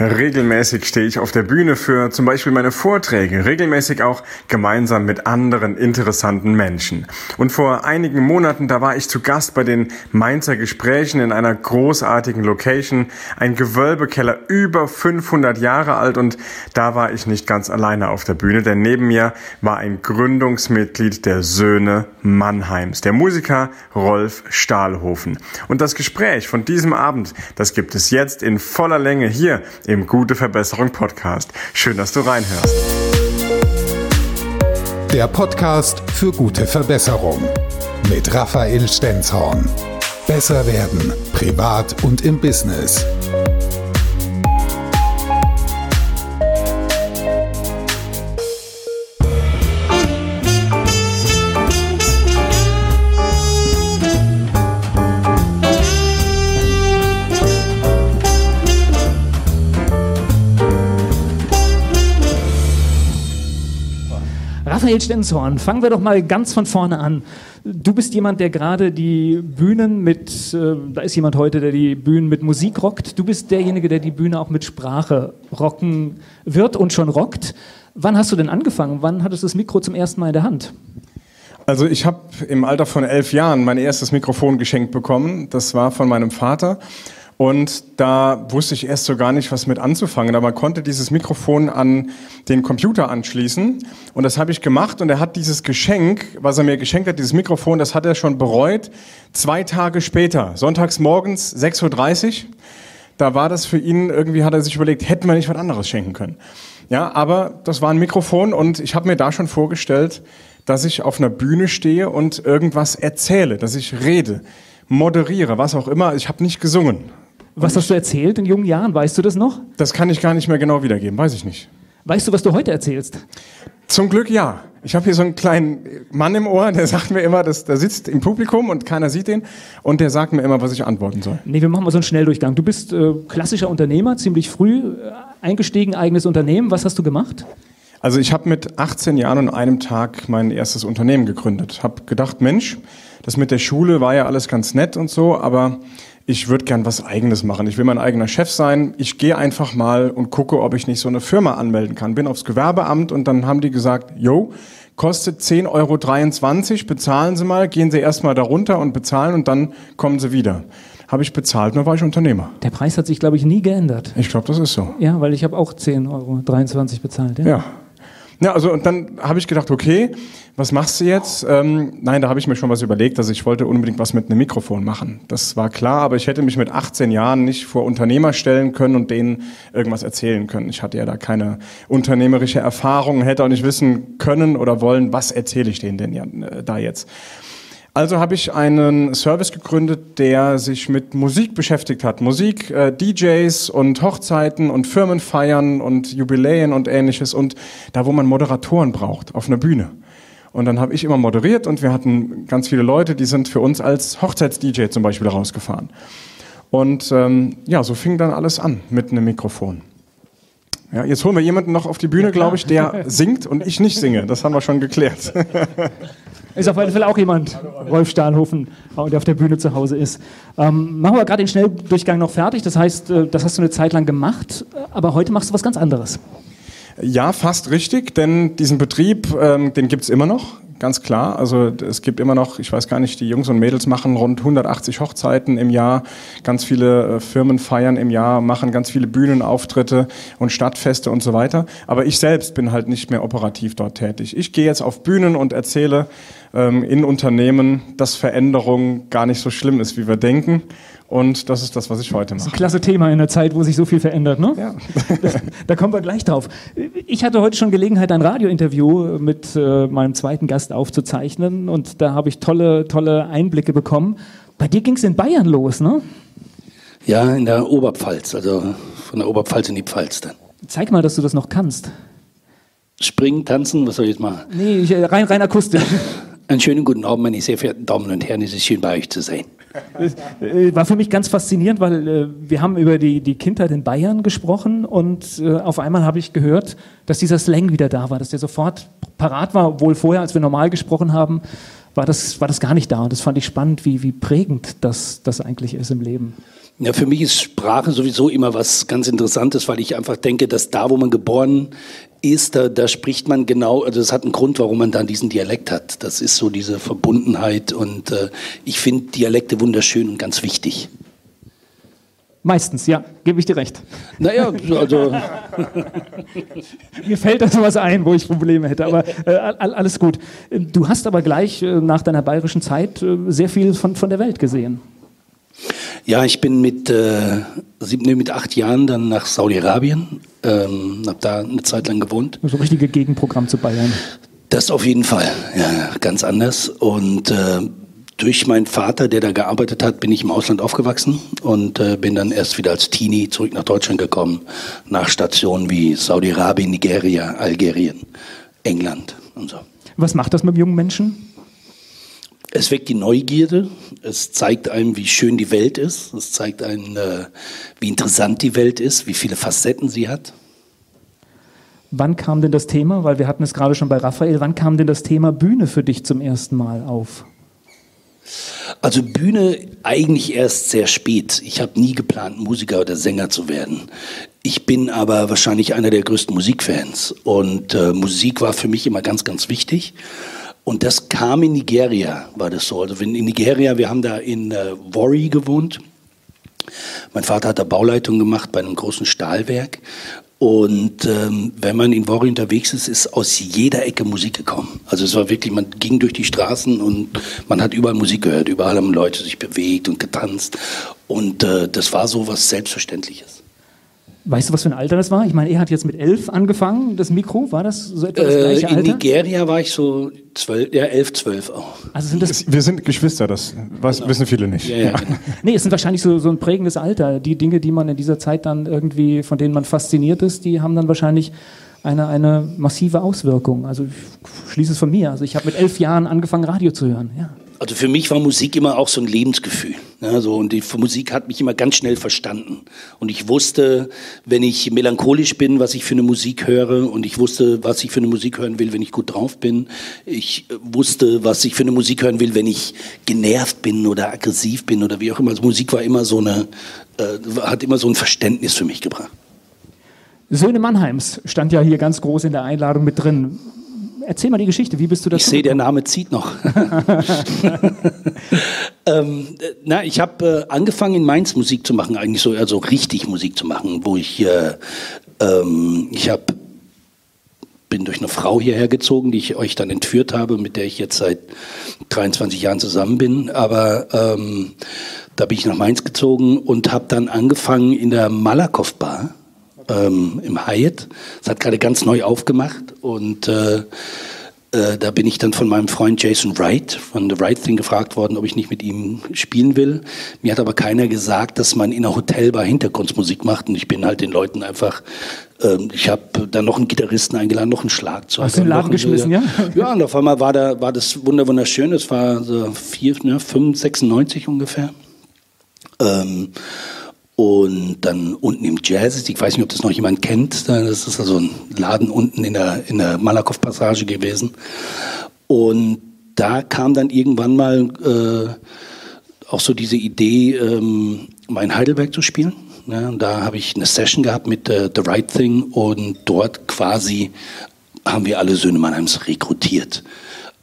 Regelmäßig stehe ich auf der Bühne für zum Beispiel meine Vorträge, regelmäßig auch gemeinsam mit anderen interessanten Menschen. Und vor einigen Monaten, da war ich zu Gast bei den Mainzer Gesprächen in einer großartigen Location, ein Gewölbekeller über 500 Jahre alt und da war ich nicht ganz alleine auf der Bühne, denn neben mir war ein Gründungsmitglied der Söhne Mannheims, der Musiker Rolf Stahlhofen. Und das Gespräch von diesem Abend, das gibt es jetzt in voller Länge hier im Gute Verbesserung Podcast. Schön, dass du reinhörst. Der Podcast für gute Verbesserung mit Raphael Stenzhorn. Besser werden, privat und im Business. Raphael Stenzhorn, fangen wir doch mal ganz von vorne an. Du bist jemand, der gerade die Bühnen mit, äh, da ist jemand heute, der die Bühnen mit Musik rockt. Du bist derjenige, der die Bühne auch mit Sprache rocken wird und schon rockt. Wann hast du denn angefangen? Wann hattest du das Mikro zum ersten Mal in der Hand? Also ich habe im Alter von elf Jahren mein erstes Mikrofon geschenkt bekommen. Das war von meinem Vater. Und da wusste ich erst so gar nicht, was mit anzufangen. Aber man konnte dieses Mikrofon an den Computer anschließen. Und das habe ich gemacht. Und er hat dieses Geschenk, was er mir geschenkt hat, dieses Mikrofon, das hat er schon bereut. Zwei Tage später, sonntags morgens, 6.30 Uhr. Da war das für ihn, irgendwie hat er sich überlegt, hätten wir nicht was anderes schenken können. Ja, aber das war ein Mikrofon und ich habe mir da schon vorgestellt, dass ich auf einer Bühne stehe und irgendwas erzähle, dass ich rede, moderiere, was auch immer. Ich habe nicht gesungen. Was hast du erzählt in jungen Jahren? Weißt du das noch? Das kann ich gar nicht mehr genau wiedergeben, weiß ich nicht. Weißt du, was du heute erzählst? Zum Glück ja. Ich habe hier so einen kleinen Mann im Ohr, der sagt mir immer, dass der sitzt im Publikum und keiner sieht den und der sagt mir immer, was ich antworten soll. Nee, wir machen mal so einen Schnelldurchgang. Du bist äh, klassischer Unternehmer, ziemlich früh äh, eingestiegen, eigenes Unternehmen. Was hast du gemacht? Also ich habe mit 18 Jahren und einem Tag mein erstes Unternehmen gegründet. Habe gedacht, Mensch, das mit der Schule war ja alles ganz nett und so, aber ich würde gern was Eigenes machen. Ich will mein eigener Chef sein. Ich gehe einfach mal und gucke, ob ich nicht so eine Firma anmelden kann. Bin aufs Gewerbeamt und dann haben die gesagt, yo, kostet 10,23 Euro, bezahlen Sie mal, gehen Sie erstmal darunter und bezahlen und dann kommen Sie wieder. Habe ich bezahlt, dann war ich Unternehmer. Der Preis hat sich, glaube ich, nie geändert. Ich glaube, das ist so. Ja, weil ich habe auch 10,23 Euro bezahlt. Ja. ja. Ja, also und dann habe ich gedacht, okay, was machst du jetzt? Ähm, nein, da habe ich mir schon was überlegt, also ich wollte unbedingt was mit einem Mikrofon machen. Das war klar, aber ich hätte mich mit 18 Jahren nicht vor Unternehmer stellen können und denen irgendwas erzählen können. Ich hatte ja da keine unternehmerische Erfahrung, hätte auch nicht wissen können oder wollen, was erzähle ich denen denn ja, äh, da jetzt. Also habe ich einen Service gegründet, der sich mit Musik beschäftigt hat. Musik, äh, DJs und Hochzeiten und Firmenfeiern und Jubiläen und ähnliches und da, wo man Moderatoren braucht, auf einer Bühne. Und dann habe ich immer moderiert und wir hatten ganz viele Leute, die sind für uns als Hochzeits-DJ zum Beispiel rausgefahren. Und ähm, ja, so fing dann alles an mit einem Mikrofon. Ja, jetzt holen wir jemanden noch auf die Bühne, glaube ich, der singt und ich nicht singe. Das haben wir schon geklärt. Ist auf jeden Fall auch jemand, Rolf Stahlhofen, der auf der Bühne zu Hause ist. Ähm, machen wir gerade den Schnelldurchgang noch fertig. Das heißt, äh, das hast du eine Zeit lang gemacht, aber heute machst du was ganz anderes. Ja, fast richtig, denn diesen Betrieb, ähm, den gibt's immer noch ganz klar. Also es gibt immer noch, ich weiß gar nicht, die Jungs und Mädels machen rund 180 Hochzeiten im Jahr, ganz viele äh, Firmen feiern im Jahr, machen ganz viele Bühnenauftritte und Stadtfeste und so weiter. Aber ich selbst bin halt nicht mehr operativ dort tätig. Ich gehe jetzt auf Bühnen und erzähle ähm, in Unternehmen, dass Veränderung gar nicht so schlimm ist, wie wir denken und das ist das, was ich heute mache. Das ist ein klasse Thema in der Zeit, wo sich so viel verändert, ne? Ja. da kommen wir gleich drauf. Ich hatte heute schon Gelegenheit, ein Radiointerview mit äh, meinem zweiten Gast aufzuzeichnen und da habe ich tolle, tolle Einblicke bekommen. Bei dir ging es in Bayern los, ne? Ja, in der Oberpfalz, also von der Oberpfalz in die Pfalz dann. Zeig mal, dass du das noch kannst. Springen, tanzen, was soll ich jetzt machen? Nee, ich, rein, rein akustisch. Einen schönen guten Abend, meine sehr verehrten Damen und Herren. Es ist schön, bei euch zu sein. Äh, war für mich ganz faszinierend, weil äh, wir haben über die, die Kindheit in Bayern gesprochen und äh, auf einmal habe ich gehört, dass dieser Slang wieder da war, dass der sofort parat war, obwohl vorher, als wir normal gesprochen haben, war das, war das gar nicht da. Und das fand ich spannend, wie, wie prägend das, das eigentlich ist im Leben. Ja, für mich ist Sprache sowieso immer was ganz Interessantes, weil ich einfach denke, dass da, wo man geboren ist, da, da spricht man genau, also das hat einen Grund, warum man dann diesen Dialekt hat. Das ist so diese Verbundenheit und äh, ich finde Dialekte wunderschön und ganz wichtig. Meistens, ja, gebe ich dir recht. Naja, also. Mir fällt da sowas ein, wo ich Probleme hätte, aber äh, alles gut. Du hast aber gleich äh, nach deiner bayerischen Zeit äh, sehr viel von, von der Welt gesehen. Ja, ich bin mit, äh, sieben, nee, mit acht Jahren dann nach Saudi-Arabien, ähm, habe da eine Zeit lang gewohnt. So also richtige Gegenprogramm zu Bayern. Das auf jeden Fall, ja, ganz anders. Und äh, durch meinen Vater, der da gearbeitet hat, bin ich im Ausland aufgewachsen und äh, bin dann erst wieder als Teenie zurück nach Deutschland gekommen, nach Stationen wie Saudi-Arabien, Nigeria, Algerien, England und so. Was macht das mit jungen Menschen? Es weckt die Neugierde, es zeigt einem, wie schön die Welt ist, es zeigt einem, äh, wie interessant die Welt ist, wie viele Facetten sie hat. Wann kam denn das Thema, weil wir hatten es gerade schon bei Raphael, wann kam denn das Thema Bühne für dich zum ersten Mal auf? Also Bühne eigentlich erst sehr spät. Ich habe nie geplant, Musiker oder Sänger zu werden. Ich bin aber wahrscheinlich einer der größten Musikfans und äh, Musik war für mich immer ganz, ganz wichtig. Und das kam in Nigeria, war das so. Also in Nigeria, wir haben da in äh, Warri gewohnt. Mein Vater hat da Bauleitung gemacht bei einem großen Stahlwerk. Und ähm, wenn man in Warri unterwegs ist, ist aus jeder Ecke Musik gekommen. Also es war wirklich, man ging durch die Straßen und man hat überall Musik gehört. Überall haben Leute sich bewegt und getanzt. Und äh, das war so was Selbstverständliches. Weißt du, was für ein Alter das war? Ich meine, er hat jetzt mit elf angefangen, das Mikro. War das so etwa das äh, gleiche in Alter? In Nigeria war ich so zwölf, ja, elf, zwölf auch. Also sind das Wir sind Geschwister, das was, wissen viele nicht. Ja, ja. Genau. nee, es sind wahrscheinlich so, so ein prägendes Alter. Die Dinge, die man in dieser Zeit dann irgendwie, von denen man fasziniert ist, die haben dann wahrscheinlich eine, eine massive Auswirkung. Also ich schließe es von mir. Also ich habe mit elf Jahren angefangen, Radio zu hören. Ja. Also für mich war Musik immer auch so ein Lebensgefühl. Ne? So, und die Musik hat mich immer ganz schnell verstanden. Und ich wusste, wenn ich melancholisch bin, was ich für eine Musik höre. Und ich wusste, was ich für eine Musik hören will, wenn ich gut drauf bin. Ich wusste, was ich für eine Musik hören will, wenn ich genervt bin oder aggressiv bin oder wie auch immer. Also Musik war immer so eine, äh, hat immer so ein Verständnis für mich gebracht. Söhne Mannheims stand ja hier ganz groß in der Einladung mit drin. Erzähl mal die Geschichte, wie bist du das? Ich sehe, der Name zieht noch. ähm, na, ich habe äh, angefangen in Mainz Musik zu machen, eigentlich so also richtig Musik zu machen, wo ich äh, ähm, ich habe bin durch eine Frau hierher gezogen, die ich euch dann entführt habe, mit der ich jetzt seit 23 Jahren zusammen bin. Aber ähm, da bin ich nach Mainz gezogen und habe dann angefangen in der Malakow Bar ähm, im Hyatt. Es hat gerade ganz neu aufgemacht und äh, äh, da bin ich dann von meinem Freund Jason Wright von The Right Thing gefragt worden, ob ich nicht mit ihm spielen will. Mir hat aber keiner gesagt, dass man in einer Hotelbar Hintergrundmusik macht und ich bin halt den Leuten einfach ähm, ich habe dann noch einen Gitarristen eingeladen, noch einen Schlagzeug. Hast du den Laden geschmissen, ja? Ja, und auf einmal war, da, war das wunderschön. Es war so 4, ne, 5, 96 ungefähr. Ähm, und dann unten im Jazz, ich weiß nicht, ob das noch jemand kennt, das ist also ein Laden unten in der, in der Malakow-Passage gewesen. Und da kam dann irgendwann mal äh, auch so diese Idee, ähm, mal Heidelberg zu spielen. Ja, da habe ich eine Session gehabt mit äh, The Right Thing und dort quasi haben wir alle Söhne Mannheims rekrutiert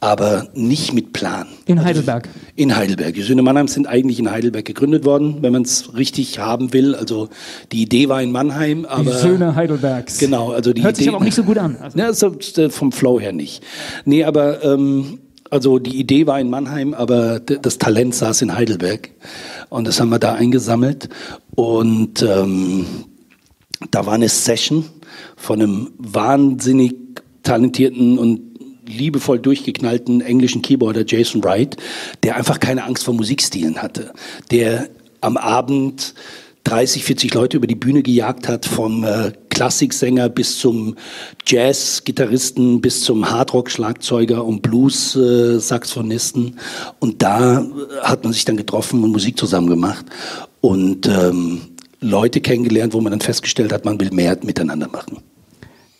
aber nicht mit Plan. In Heidelberg? Also, in Heidelberg. Die Söhne Mannheims sind eigentlich in Heidelberg gegründet worden, wenn man es richtig haben will. Also die Idee war in Mannheim, aber... Die Söhne Heidelbergs. Genau. Also die Hört Idee, sich aber auch nicht so gut an. Also. Ja, so, vom Flow her nicht. Nee, aber... Ähm, also die Idee war in Mannheim, aber das Talent saß in Heidelberg. Und das haben wir da eingesammelt. Und ähm, da war eine Session von einem wahnsinnig talentierten und liebevoll durchgeknallten englischen Keyboarder Jason Wright, der einfach keine Angst vor Musikstilen hatte, der am Abend 30, 40 Leute über die Bühne gejagt hat, vom äh, Klassiksänger bis zum Jazz-Gitarristen, bis zum Hardrock-Schlagzeuger und Blues-Saxophonisten. Äh, und da äh, hat man sich dann getroffen und Musik zusammen gemacht und ähm, Leute kennengelernt, wo man dann festgestellt hat, man will mehr miteinander machen.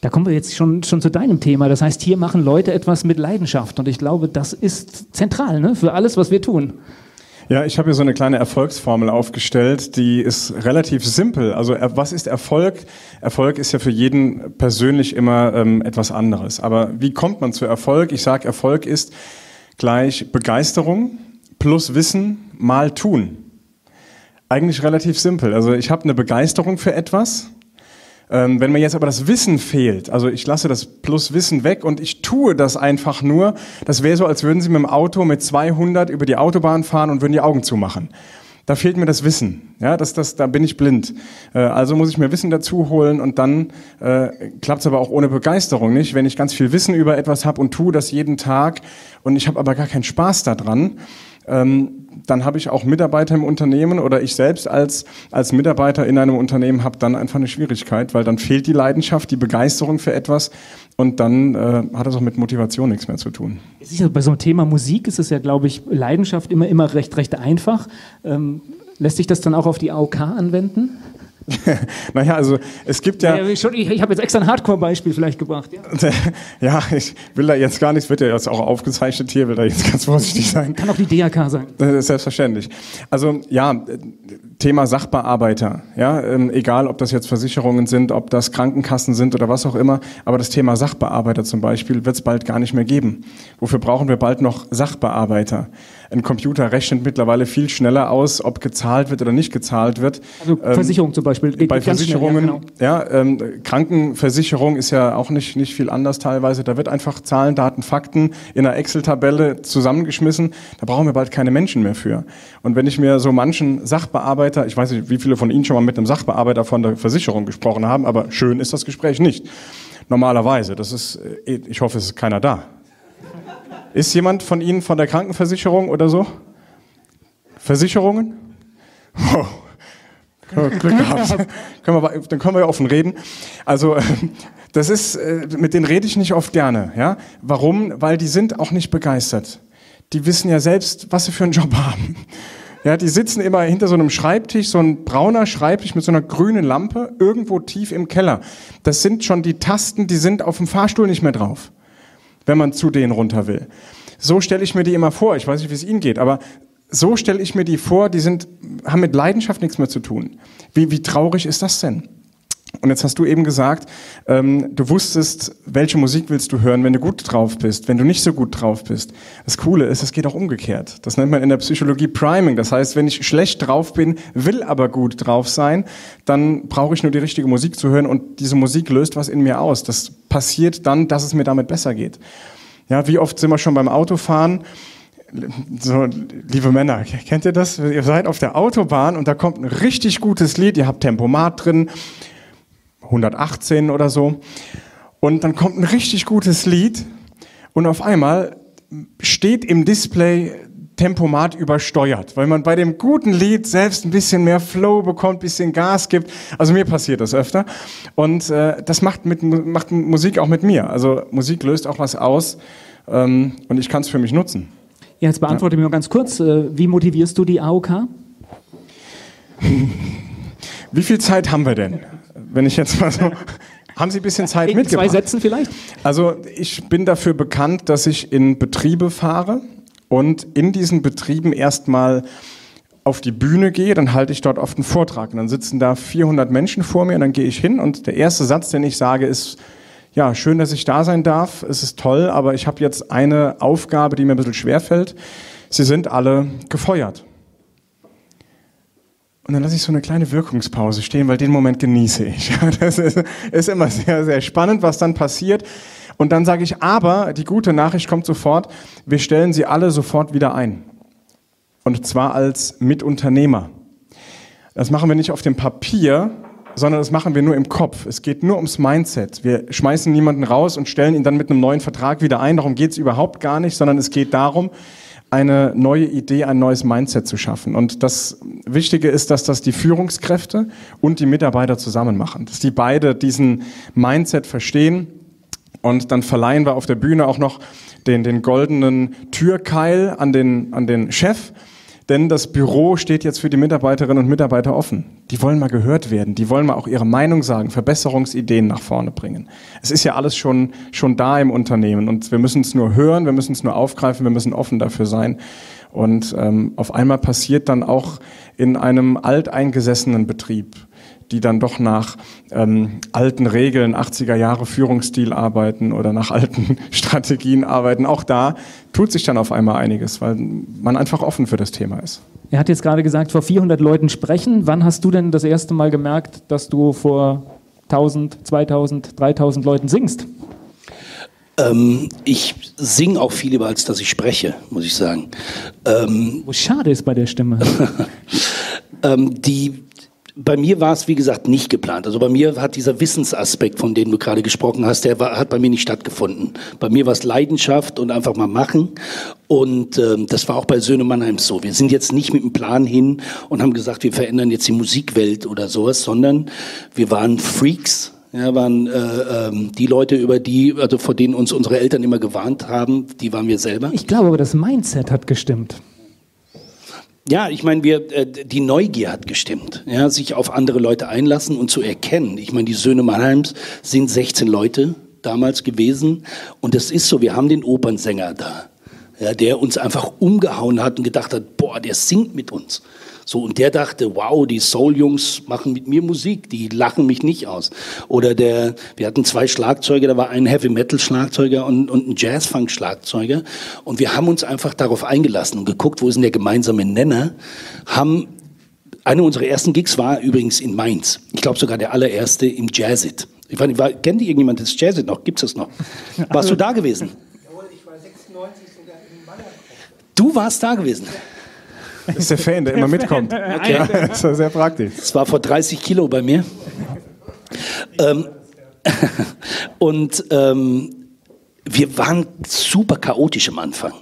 Da kommen wir jetzt schon, schon zu deinem Thema. Das heißt, hier machen Leute etwas mit Leidenschaft. Und ich glaube, das ist zentral ne? für alles, was wir tun. Ja, ich habe hier so eine kleine Erfolgsformel aufgestellt, die ist relativ simpel. Also was ist Erfolg? Erfolg ist ja für jeden persönlich immer ähm, etwas anderes. Aber wie kommt man zu Erfolg? Ich sage, Erfolg ist gleich Begeisterung plus Wissen mal tun. Eigentlich relativ simpel. Also ich habe eine Begeisterung für etwas ähm, wenn mir jetzt aber das Wissen fehlt, also ich lasse das plus Wissen weg und ich tue das einfach nur, das wäre so, als würden Sie mit dem Auto mit 200 über die Autobahn fahren und würden die Augen zumachen. Da fehlt mir das Wissen. Ja, das, das, da bin ich blind. Äh, also muss ich mir Wissen dazu holen und dann äh, klappt es aber auch ohne Begeisterung nicht. Wenn ich ganz viel Wissen über etwas habe und tue das jeden Tag und ich habe aber gar keinen Spaß daran, dann habe ich auch Mitarbeiter im Unternehmen oder ich selbst als, als Mitarbeiter in einem Unternehmen habe dann einfach eine Schwierigkeit, weil dann fehlt die Leidenschaft, die Begeisterung für etwas und dann äh, hat das auch mit Motivation nichts mehr zu tun. bei so einem Thema Musik ist es ja, glaube ich, Leidenschaft immer, immer recht, recht einfach. Ähm, lässt sich das dann auch auf die AOK anwenden? naja, also es gibt ja. ja ich, ich habe jetzt extra ein Hardcore-Beispiel vielleicht gebracht. Ja. ja, ich will da jetzt gar nichts, wird ja jetzt auch aufgezeichnet hier, will da jetzt ganz vorsichtig sein. Kann auch die DRK sein. Selbstverständlich. Also ja, Thema Sachbearbeiter, ja, ähm, egal ob das jetzt Versicherungen sind, ob das Krankenkassen sind oder was auch immer, aber das Thema Sachbearbeiter zum Beispiel wird es bald gar nicht mehr geben. Wofür brauchen wir bald noch Sachbearbeiter? Ein Computer rechnet mittlerweile viel schneller aus, ob gezahlt wird oder nicht gezahlt wird. Also ähm, Versicherung zum Beispiel. Geht bei Versicherungen, schnell, ja, genau. ja ähm, Krankenversicherung ist ja auch nicht, nicht viel anders teilweise. Da wird einfach Zahlen, Daten, Fakten in einer Excel-Tabelle zusammengeschmissen. Da brauchen wir bald keine Menschen mehr für. Und wenn ich mir so manchen Sachbearbeiter, ich weiß nicht, wie viele von Ihnen schon mal mit einem Sachbearbeiter von der Versicherung gesprochen haben, aber schön ist das Gespräch nicht. Normalerweise. Das ist, äh, ich hoffe, es ist keiner da. Ist jemand von Ihnen von der Krankenversicherung oder so? Versicherungen? Oh. Glück gehabt. können wir, dann können wir ja offen reden. Also das ist, äh, mit denen rede ich nicht oft gerne. Ja? Warum? Weil die sind auch nicht begeistert. Die wissen ja selbst, was sie für einen Job haben. Ja, die sitzen immer hinter so einem Schreibtisch, so ein brauner Schreibtisch mit so einer grünen Lampe, irgendwo tief im Keller. Das sind schon die Tasten, die sind auf dem Fahrstuhl nicht mehr drauf wenn man zu denen runter will. So stelle ich mir die immer vor. Ich weiß nicht, wie es Ihnen geht, aber so stelle ich mir die vor, die sind, haben mit Leidenschaft nichts mehr zu tun. Wie, wie traurig ist das denn? Und jetzt hast du eben gesagt, ähm, du wusstest, welche Musik willst du hören, wenn du gut drauf bist, wenn du nicht so gut drauf bist. Das Coole ist, es geht auch umgekehrt. Das nennt man in der Psychologie Priming. Das heißt, wenn ich schlecht drauf bin, will aber gut drauf sein, dann brauche ich nur die richtige Musik zu hören und diese Musik löst was in mir aus. Das passiert dann, dass es mir damit besser geht. Ja, wie oft sind wir schon beim Autofahren? so, liebe Männer, kennt ihr das? Ihr seid auf der Autobahn und da kommt ein richtig gutes Lied, ihr habt Tempomat drin, 118 oder so. Und dann kommt ein richtig gutes Lied und auf einmal steht im Display Tempomat übersteuert, weil man bei dem guten Lied selbst ein bisschen mehr Flow bekommt, ein bisschen Gas gibt. Also mir passiert das öfter. Und äh, das macht, mit, macht Musik auch mit mir. Also Musik löst auch was aus ähm, und ich kann es für mich nutzen. Ja, jetzt beantworte ja. mir nur ganz kurz, äh, wie motivierst du die AOK? Wie viel Zeit haben wir denn? Wenn ich jetzt mal so. Haben Sie ein bisschen Zeit in mitgebracht? Zwei Sätzen vielleicht? Also ich bin dafür bekannt, dass ich in Betriebe fahre und in diesen Betrieben erstmal auf die Bühne gehe, dann halte ich dort oft einen Vortrag und dann sitzen da 400 Menschen vor mir und dann gehe ich hin und der erste Satz, den ich sage, ist, ja, schön, dass ich da sein darf, es ist toll, aber ich habe jetzt eine Aufgabe, die mir ein bisschen schwer fällt. Sie sind alle gefeuert. Und dann lasse ich so eine kleine Wirkungspause stehen, weil den Moment genieße ich. Das ist, ist immer sehr, sehr spannend, was dann passiert. Und dann sage ich, aber die gute Nachricht kommt sofort, wir stellen sie alle sofort wieder ein. Und zwar als Mitunternehmer. Das machen wir nicht auf dem Papier, sondern das machen wir nur im Kopf. Es geht nur ums Mindset. Wir schmeißen niemanden raus und stellen ihn dann mit einem neuen Vertrag wieder ein. Darum geht es überhaupt gar nicht, sondern es geht darum, eine neue Idee, ein neues Mindset zu schaffen. Und das Wichtige ist, dass das die Führungskräfte und die Mitarbeiter zusammen machen, dass die beide diesen Mindset verstehen. Und dann verleihen wir auf der Bühne auch noch den, den goldenen Türkeil an den, an den Chef denn das Büro steht jetzt für die Mitarbeiterinnen und Mitarbeiter offen. Die wollen mal gehört werden. Die wollen mal auch ihre Meinung sagen, Verbesserungsideen nach vorne bringen. Es ist ja alles schon, schon da im Unternehmen und wir müssen es nur hören, wir müssen es nur aufgreifen, wir müssen offen dafür sein. Und ähm, auf einmal passiert dann auch in einem alteingesessenen Betrieb, die dann doch nach ähm, alten Regeln, 80er Jahre Führungsstil arbeiten oder nach alten Strategien arbeiten. Auch da tut sich dann auf einmal einiges, weil man einfach offen für das Thema ist. Er hat jetzt gerade gesagt, vor 400 Leuten sprechen. Wann hast du denn das erste Mal gemerkt, dass du vor 1000, 2000, 3000 Leuten singst? Ähm, ich singe auch viel lieber, als dass ich spreche, muss ich sagen. Ähm, Wo schade ist bei der Stimme. ähm, die, bei mir war es, wie gesagt, nicht geplant. Also bei mir hat dieser Wissensaspekt, von dem du gerade gesprochen hast, der war, hat bei mir nicht stattgefunden. Bei mir war es Leidenschaft und einfach mal machen. Und ähm, das war auch bei Söhne Mannheims so. Wir sind jetzt nicht mit einem Plan hin und haben gesagt, wir verändern jetzt die Musikwelt oder sowas, sondern wir waren Freaks ja, waren äh, ähm, die Leute, über die, also vor denen uns unsere Eltern immer gewarnt haben, die waren wir selber. Ich glaube aber, das Mindset hat gestimmt. Ja, ich meine, wir, äh, die Neugier hat gestimmt, ja, sich auf andere Leute einlassen und zu erkennen. Ich meine, die Söhne Mannheims sind 16 Leute damals gewesen und es ist so, wir haben den Opernsänger da, ja, der uns einfach umgehauen hat und gedacht hat, boah, der singt mit uns. So, und der dachte, wow, die Soul-Jungs machen mit mir Musik, die lachen mich nicht aus. Oder der, wir hatten zwei Schlagzeuger, da war ein Heavy-Metal-Schlagzeuger und, und ein Jazz-Funk-Schlagzeuger. Und wir haben uns einfach darauf eingelassen und geguckt, wo ist denn der gemeinsame Nenner, haben eine unserer ersten Gigs war übrigens in Mainz. Ich glaube sogar der allererste im Jazzit. Ich weiß nicht, kennt ihr irgendjemand das Jazzit noch? Gibt es das noch? Warst du da gewesen? Jawohl, ich war 96 sogar in Malaga. Du warst da gewesen? Das ist der Fan, der immer mitkommt. Okay. Ja, das ist sehr praktisch. Das war vor 30 Kilo bei mir. Ähm, und ähm, wir waren super chaotisch am Anfang.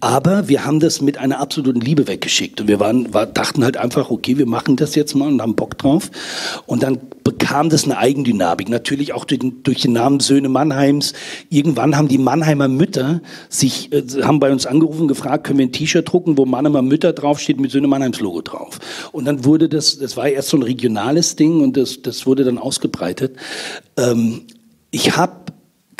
Aber wir haben das mit einer absoluten Liebe weggeschickt. Und wir waren, war, dachten halt einfach, okay, wir machen das jetzt mal und haben Bock drauf. Und dann bekam das eine Eigendynamik. Natürlich auch durch durch den Namen Söhne Mannheims. Irgendwann haben die Mannheimer Mütter sich, äh, haben bei uns angerufen, gefragt, können wir ein T-Shirt drucken, wo Mannheimer Mütter draufsteht mit Söhne Mannheims Logo drauf. Und dann wurde das, das war erst so ein regionales Ding und das, das wurde dann ausgebreitet. Ähm, ich habe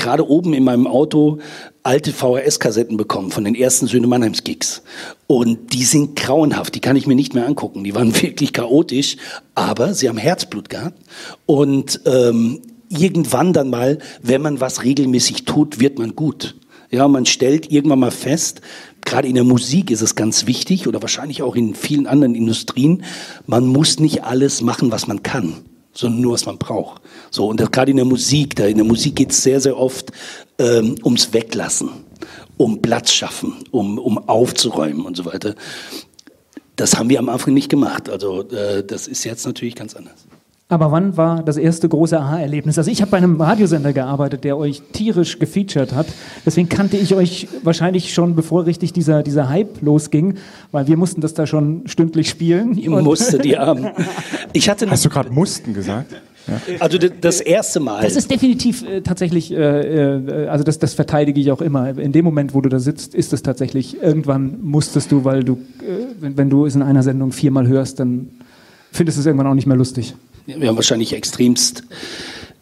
gerade oben in meinem Auto alte VHS-Kassetten bekommen von den ersten Söhne Mannheims Gigs. Und die sind grauenhaft, die kann ich mir nicht mehr angucken. Die waren wirklich chaotisch, aber sie haben Herzblut gehabt. Und ähm, irgendwann dann mal, wenn man was regelmäßig tut, wird man gut. Ja, man stellt irgendwann mal fest, gerade in der Musik ist es ganz wichtig oder wahrscheinlich auch in vielen anderen Industrien, man muss nicht alles machen, was man kann sondern nur, was man braucht. So, und gerade in der Musik, da in der Musik geht es sehr, sehr oft ähm, ums Weglassen, um Platz schaffen, um, um aufzuräumen und so weiter. Das haben wir am Anfang nicht gemacht. Also äh, das ist jetzt natürlich ganz anders. Aber wann war das erste große Aha-Erlebnis? Also ich habe bei einem Radiosender gearbeitet, der euch tierisch gefeatured hat. Deswegen kannte ich euch wahrscheinlich schon, bevor richtig dieser, dieser Hype losging, weil wir mussten das da schon stündlich spielen. Ihr musstet, ja. Ich hatte Hast du gerade mussten gesagt? Ja. Also das erste Mal. Das ist definitiv äh, tatsächlich, äh, äh, also das, das verteidige ich auch immer. In dem Moment, wo du da sitzt, ist es tatsächlich, irgendwann musstest du, weil du, äh, wenn, wenn du es in einer Sendung viermal hörst, dann findest du es irgendwann auch nicht mehr lustig. Wir haben wahrscheinlich extremst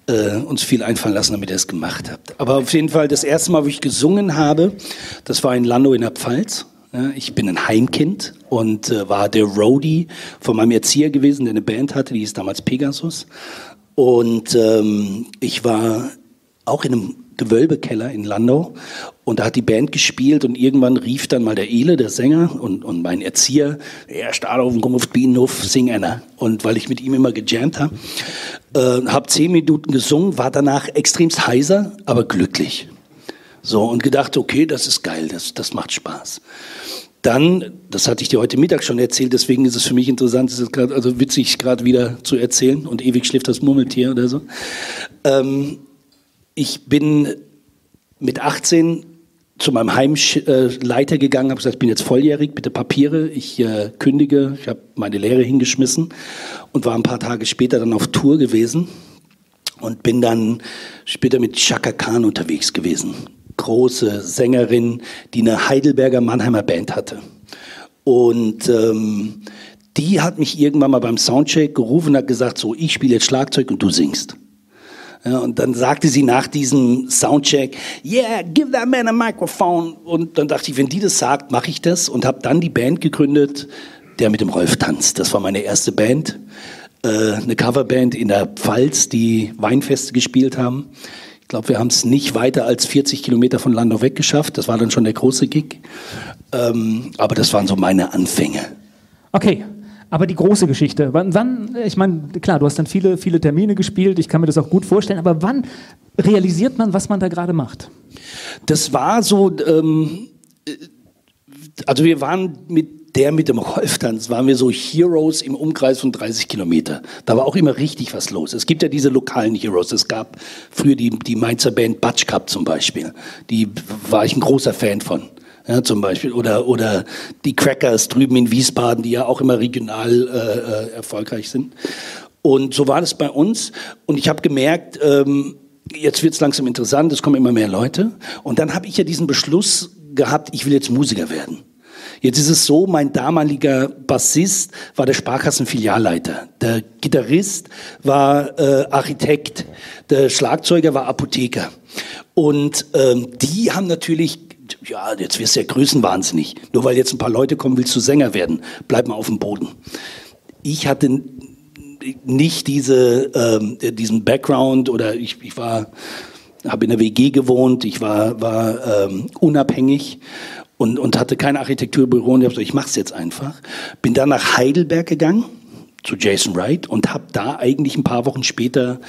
äh, uns viel einfallen lassen, damit ihr es gemacht habt. Aber auf jeden Fall, das erste Mal, wo ich gesungen habe, das war in Landau in der Pfalz. Ich bin ein Heimkind und äh, war der Roadie von meinem Erzieher gewesen, der eine Band hatte, die hieß damals Pegasus. Und ähm, ich war auch in einem Gewölbekeller in Landau und da hat die Band gespielt und irgendwann rief dann mal der Ele, der Sänger und, und mein Erzieher, er steht auf den Bienenhof, sing einer. Und weil ich mit ihm immer gejammt habe, äh, habe zehn Minuten gesungen, war danach extremst heiser, aber glücklich. So und gedacht, okay, das ist geil, das, das macht Spaß. Dann, das hatte ich dir heute Mittag schon erzählt, deswegen ist es für mich interessant, es ist grad, also witzig gerade wieder zu erzählen und ewig schläft das Murmeltier oder so. Ähm, ich bin mit 18 zu meinem Heimleiter gegangen, habe gesagt, ich bin jetzt volljährig, bitte Papiere, ich äh, kündige, ich habe meine Lehre hingeschmissen und war ein paar Tage später dann auf Tour gewesen und bin dann später mit Chaka Khan unterwegs gewesen. Große Sängerin, die eine Heidelberger Mannheimer Band hatte. Und ähm, die hat mich irgendwann mal beim Soundcheck gerufen und hat gesagt, so, ich spiele jetzt Schlagzeug und du singst. Ja, und dann sagte sie nach diesem Soundcheck, yeah, give that man a microphone. Und dann dachte ich, wenn die das sagt, mache ich das und habe dann die Band gegründet, der mit dem Rolf tanzt. Das war meine erste Band, äh, eine Coverband in der Pfalz, die Weinfeste gespielt haben. Ich glaube, wir haben es nicht weiter als 40 Kilometer von Landau weg geschafft. Das war dann schon der große Gig. Ähm, aber das waren so meine Anfänge. Okay, aber die große Geschichte, wann, wann ich meine, klar, du hast dann viele, viele Termine gespielt, ich kann mir das auch gut vorstellen, aber wann realisiert man, was man da gerade macht? Das war so, ähm, also wir waren mit der mit dem Rolftanz, waren wir so Heroes im Umkreis von 30 Kilometer. Da war auch immer richtig was los. Es gibt ja diese lokalen Heroes. Es gab früher die, die Mainzer Band Butch Cup zum Beispiel. Die war ich ein großer Fan von ja, zum Beispiel. Oder, oder die Crackers drüben in Wiesbaden, die ja auch immer regional äh, äh, erfolgreich sind. Und so war das bei uns. Und ich habe gemerkt, ähm, jetzt wird es langsam interessant, es kommen immer mehr Leute. Und dann habe ich ja diesen Beschluss gehabt, ich will jetzt Musiker werden. Jetzt ist es so, mein damaliger Bassist war der Sparkassenfilialleiter. Der Gitarrist war äh, Architekt. Der Schlagzeuger war Apotheker. Und ähm, die haben natürlich ja, jetzt wirst du ja größenwahnsinnig. Nur weil jetzt ein paar Leute kommen, willst du Sänger werden. Bleib mal auf dem Boden. Ich hatte nicht diese, ähm, diesen Background oder ich, ich war, habe in der WG gewohnt, ich war, war ähm, unabhängig und, und hatte kein Architekturbüro und ich habe gesagt, ich mache es jetzt einfach. Bin dann nach Heidelberg gegangen zu Jason Wright und habe da eigentlich ein paar Wochen später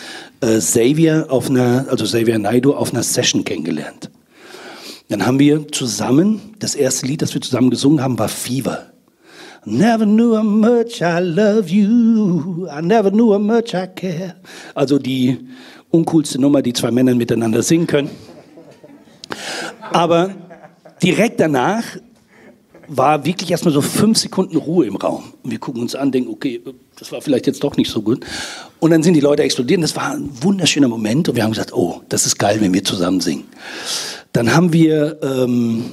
äh, Xavier auf einer, also Xavier Naidu auf einer Session kennengelernt. Dann haben wir zusammen, das erste Lied, das wir zusammen gesungen haben, war Fever. Never knew how much I love you. I never knew how much I care. Also die uncoolste Nummer, die zwei Männer miteinander singen können. Aber direkt danach war wirklich erstmal so fünf Sekunden Ruhe im Raum. Und wir gucken uns an, denken, okay, das war vielleicht jetzt doch nicht so gut. Und dann sind die Leute explodiert. Das war ein wunderschöner Moment. Und wir haben gesagt, oh, das ist geil, wenn wir zusammen singen. Dann haben wir ähm,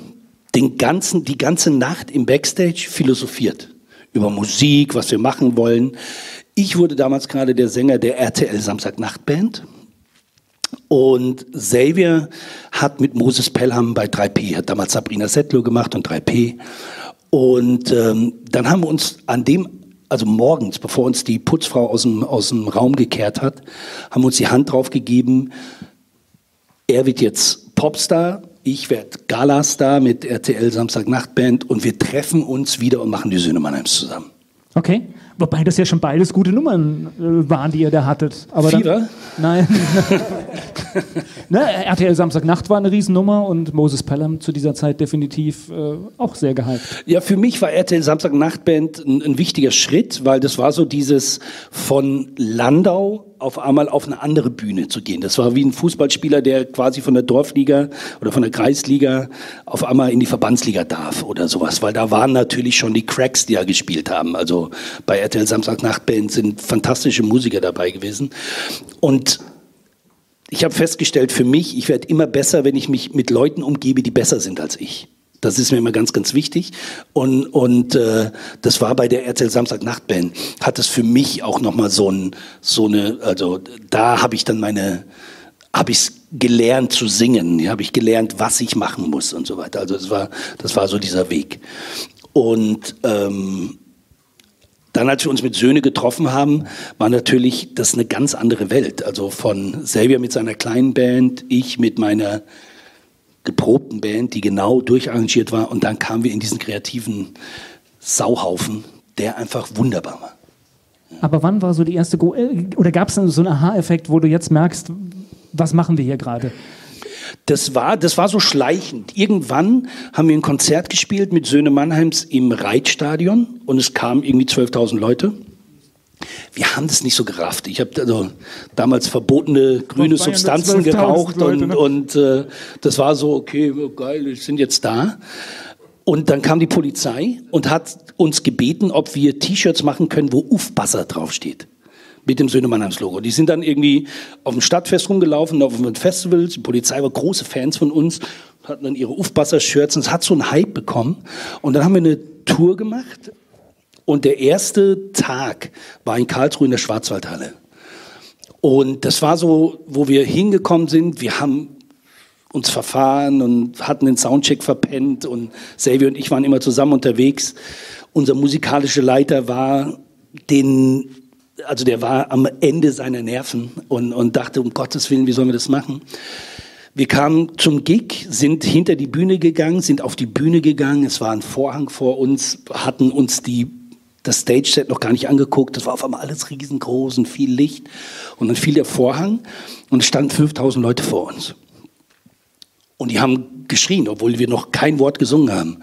den ganzen, die ganze Nacht im Backstage philosophiert über Musik, was wir machen wollen. Ich wurde damals gerade der Sänger der RTL Samstagnachtband. Und Xavier hat mit Moses Pelham bei 3P, hat damals Sabrina Settler gemacht und 3P. Und ähm, dann haben wir uns an dem, also morgens, bevor uns die Putzfrau aus dem, aus dem Raum gekehrt hat, haben wir uns die Hand drauf gegeben, er wird jetzt Popstar, ich werde Galastar mit RTL Samstagnachtband und wir treffen uns wieder und machen die Söhne Mannheims zusammen. Okay. Wobei das ja schon beides gute Nummern äh, waren, die ihr da hattet. Aber? Dann, nein. ne, RTL Samstagnacht war eine Riesennummer und Moses Pelham zu dieser Zeit definitiv äh, auch sehr gehypt. Ja, für mich war RTL Samstagnachtband ein, ein wichtiger Schritt, weil das war so dieses von Landau auf einmal auf eine andere Bühne zu gehen. Das war wie ein Fußballspieler, der quasi von der Dorfliga oder von der Kreisliga auf einmal in die Verbandsliga darf oder sowas, weil da waren natürlich schon die Cracks, die ja gespielt haben. Also bei RTL Samstagnachtband sind fantastische Musiker dabei gewesen und ich habe festgestellt für mich, ich werde immer besser, wenn ich mich mit Leuten umgebe, die besser sind als ich. Das ist mir immer ganz, ganz wichtig. Und, und äh, das war bei der RTL Samstag Nachtband, hat es für mich auch nochmal so, ein, so eine, also da habe ich dann meine, habe ich gelernt zu singen, habe ich gelernt, was ich machen muss und so weiter. Also das war, das war so dieser Weg. Und ähm, dann, als wir uns mit Söhne getroffen haben, war natürlich das eine ganz andere Welt. Also von Xavier mit seiner kleinen Band, ich mit meiner geprobten Band, die genau durcharrangiert war. Und dann kamen wir in diesen kreativen Sauhaufen, der einfach wunderbar war. Aber wann war so die erste, Go äh, oder gab es so einen Aha-Effekt, wo du jetzt merkst, was machen wir hier gerade? Das war, das war so schleichend. Irgendwann haben wir ein Konzert gespielt mit Söhne Mannheims im Reitstadion und es kamen irgendwie 12.000 Leute wir haben das nicht so gerafft. Ich habe also damals verbotene grüne Substanzen geraucht Leute, und, ne? und äh, das war so, okay, geil, wir sind jetzt da. Und dann kam die Polizei und hat uns gebeten, ob wir T-Shirts machen können, wo Ufbasser draufsteht. Mit dem Söhne Mannheims Logo. Die sind dann irgendwie auf dem Stadtfest rumgelaufen, auf dem Festival. Die Polizei war große Fans von uns, hatten dann ihre Ufbasser-Shirts und es hat so einen Hype bekommen. Und dann haben wir eine Tour gemacht und der erste Tag war in Karlsruhe in der Schwarzwaldhalle. Und das war so, wo wir hingekommen sind. Wir haben uns verfahren und hatten den Soundcheck verpennt und Xavier und ich waren immer zusammen unterwegs. Unser musikalischer Leiter war den, also der war am Ende seiner Nerven und, und dachte, um Gottes Willen, wie sollen wir das machen? Wir kamen zum Gig, sind hinter die Bühne gegangen, sind auf die Bühne gegangen. Es war ein Vorhang vor uns, hatten uns die, das Stage-Set noch gar nicht angeguckt. Das war auf einmal alles riesengroß und viel Licht. Und dann fiel der Vorhang und es standen 5000 Leute vor uns. Und die haben geschrien, obwohl wir noch kein Wort gesungen haben.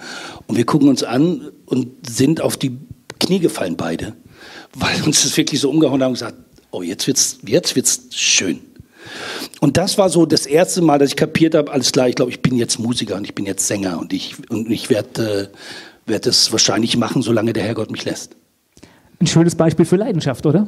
Und wir gucken uns an und sind auf die Knie gefallen beide, weil uns das wirklich so umgehauen haben und gesagt, oh, jetzt wird's, jetzt wird's schön. Und das war so das erste Mal, dass ich kapiert habe, alles klar, ich glaube, ich bin jetzt Musiker und ich bin jetzt Sänger und ich, und ich werde äh, werd es wahrscheinlich machen, solange der Herrgott mich lässt. Ein schönes Beispiel für Leidenschaft, oder?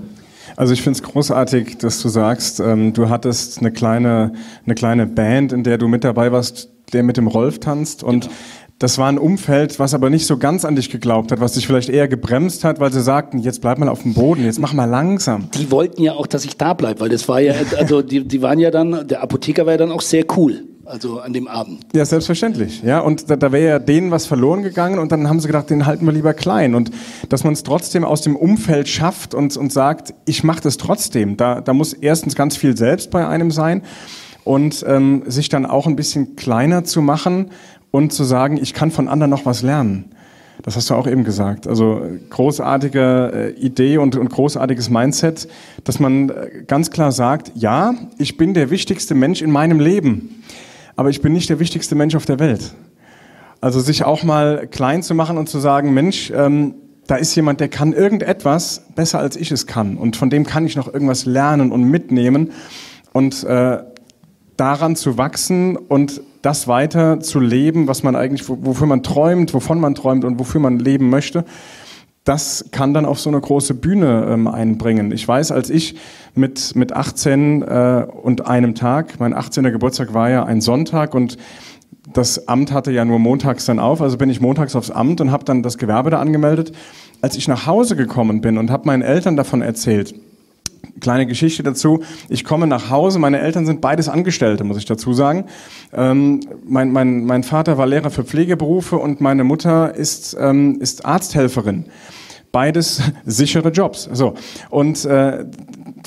Also ich finde es großartig, dass du sagst, ähm, du hattest eine kleine, eine kleine Band, in der du mit dabei warst, der mit dem Rolf tanzt und genau. Das war ein Umfeld, was aber nicht so ganz an dich geglaubt hat, was dich vielleicht eher gebremst hat, weil sie sagten, jetzt bleib mal auf dem Boden, jetzt mach mal langsam. Die wollten ja auch, dass ich da bleibe, weil das war ja, also die, die waren ja dann, der Apotheker war ja dann auch sehr cool. Also an dem Abend. Ja, selbstverständlich. Ja, und da, da wäre ja denen was verloren gegangen und dann haben sie gedacht, den halten wir lieber klein. Und dass man es trotzdem aus dem Umfeld schafft und, und sagt, ich mache das trotzdem. Da, da muss erstens ganz viel selbst bei einem sein und ähm, sich dann auch ein bisschen kleiner zu machen und zu sagen, ich kann von anderen noch was lernen. Das hast du auch eben gesagt. Also großartige äh, Idee und, und großartiges Mindset, dass man äh, ganz klar sagt, ja, ich bin der wichtigste Mensch in meinem Leben, aber ich bin nicht der wichtigste Mensch auf der Welt. Also sich auch mal klein zu machen und zu sagen, Mensch, ähm, da ist jemand, der kann irgendetwas besser als ich es kann und von dem kann ich noch irgendwas lernen und mitnehmen und äh, daran zu wachsen und das weiter zu leben, was man eigentlich, wofür man träumt, wovon man träumt und wofür man leben möchte, das kann dann auf so eine große Bühne ähm, einbringen. Ich weiß, als ich mit, mit 18 äh, und einem Tag, mein 18. Geburtstag war ja ein Sonntag und das Amt hatte ja nur montags dann auf, also bin ich montags aufs Amt und habe dann das Gewerbe da angemeldet. Als ich nach Hause gekommen bin und habe meinen Eltern davon erzählt, kleine Geschichte dazu. Ich komme nach Hause, meine Eltern sind beides Angestellte, muss ich dazu sagen. Ähm, mein, mein, mein Vater war Lehrer für Pflegeberufe und meine Mutter ist, ähm, ist Arzthelferin. Beides sichere Jobs. So. Und äh,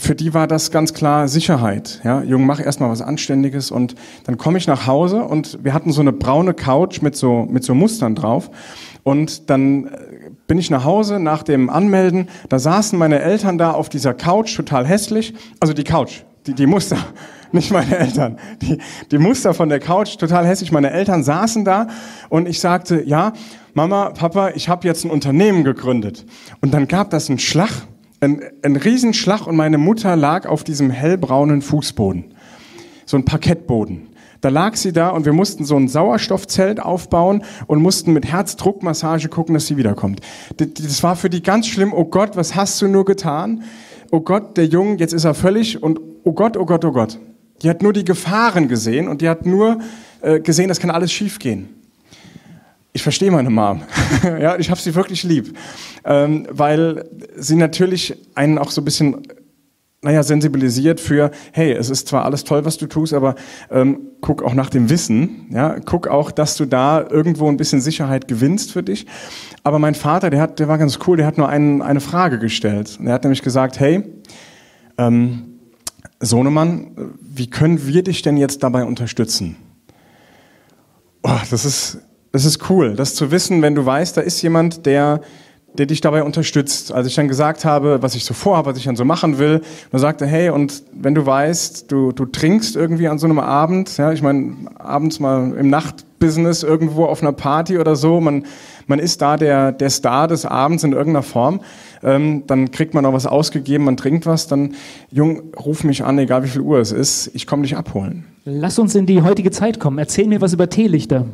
für die war das ganz klar Sicherheit. Ja, Jung, mach erstmal was Anständiges und dann komme ich nach Hause und wir hatten so eine braune Couch mit so, mit so Mustern drauf. Und dann äh, bin ich nach Hause nach dem Anmelden, da saßen meine Eltern da auf dieser Couch, total hässlich. Also die Couch, die, die Muster, nicht meine Eltern. Die, die Muster von der Couch, total hässlich. Meine Eltern saßen da und ich sagte, ja, Mama, Papa, ich habe jetzt ein Unternehmen gegründet. Und dann gab das einen Schlag, einen, einen Riesenschlag und meine Mutter lag auf diesem hellbraunen Fußboden. So ein Parkettboden. Da lag sie da und wir mussten so ein Sauerstoffzelt aufbauen und mussten mit Herzdruckmassage gucken, dass sie wiederkommt. Das war für die ganz schlimm. Oh Gott, was hast du nur getan? Oh Gott, der Junge, jetzt ist er völlig und oh Gott, oh Gott, oh Gott. Die hat nur die Gefahren gesehen und die hat nur äh, gesehen, das kann alles schiefgehen. Ich verstehe meine Mom. ja, ich habe sie wirklich lieb, ähm, weil sie natürlich einen auch so ein bisschen naja, sensibilisiert für, hey, es ist zwar alles toll, was du tust, aber ähm, guck auch nach dem Wissen, ja, guck auch, dass du da irgendwo ein bisschen Sicherheit gewinnst für dich. Aber mein Vater, der hat, der war ganz cool, der hat nur einen, eine Frage gestellt. Er hat nämlich gesagt, hey, ähm, Sohnemann, wie können wir dich denn jetzt dabei unterstützen? Oh, das ist, das ist cool, das zu wissen, wenn du weißt, da ist jemand, der der dich dabei unterstützt. Als ich dann gesagt habe, was ich so vorhabe, was ich dann so machen will, dann sagte, hey, und wenn du weißt, du, du trinkst irgendwie an so einem Abend, ja, ich meine, abends mal im Nachtbusiness irgendwo auf einer Party oder so, man, man ist da der, der Star des Abends in irgendeiner Form, ähm, dann kriegt man auch was ausgegeben, man trinkt was, dann, Jung, ruf mich an, egal wie viel Uhr es ist, ich komme dich abholen. Lass uns in die heutige Zeit kommen. Erzähl mir was über Teelichter.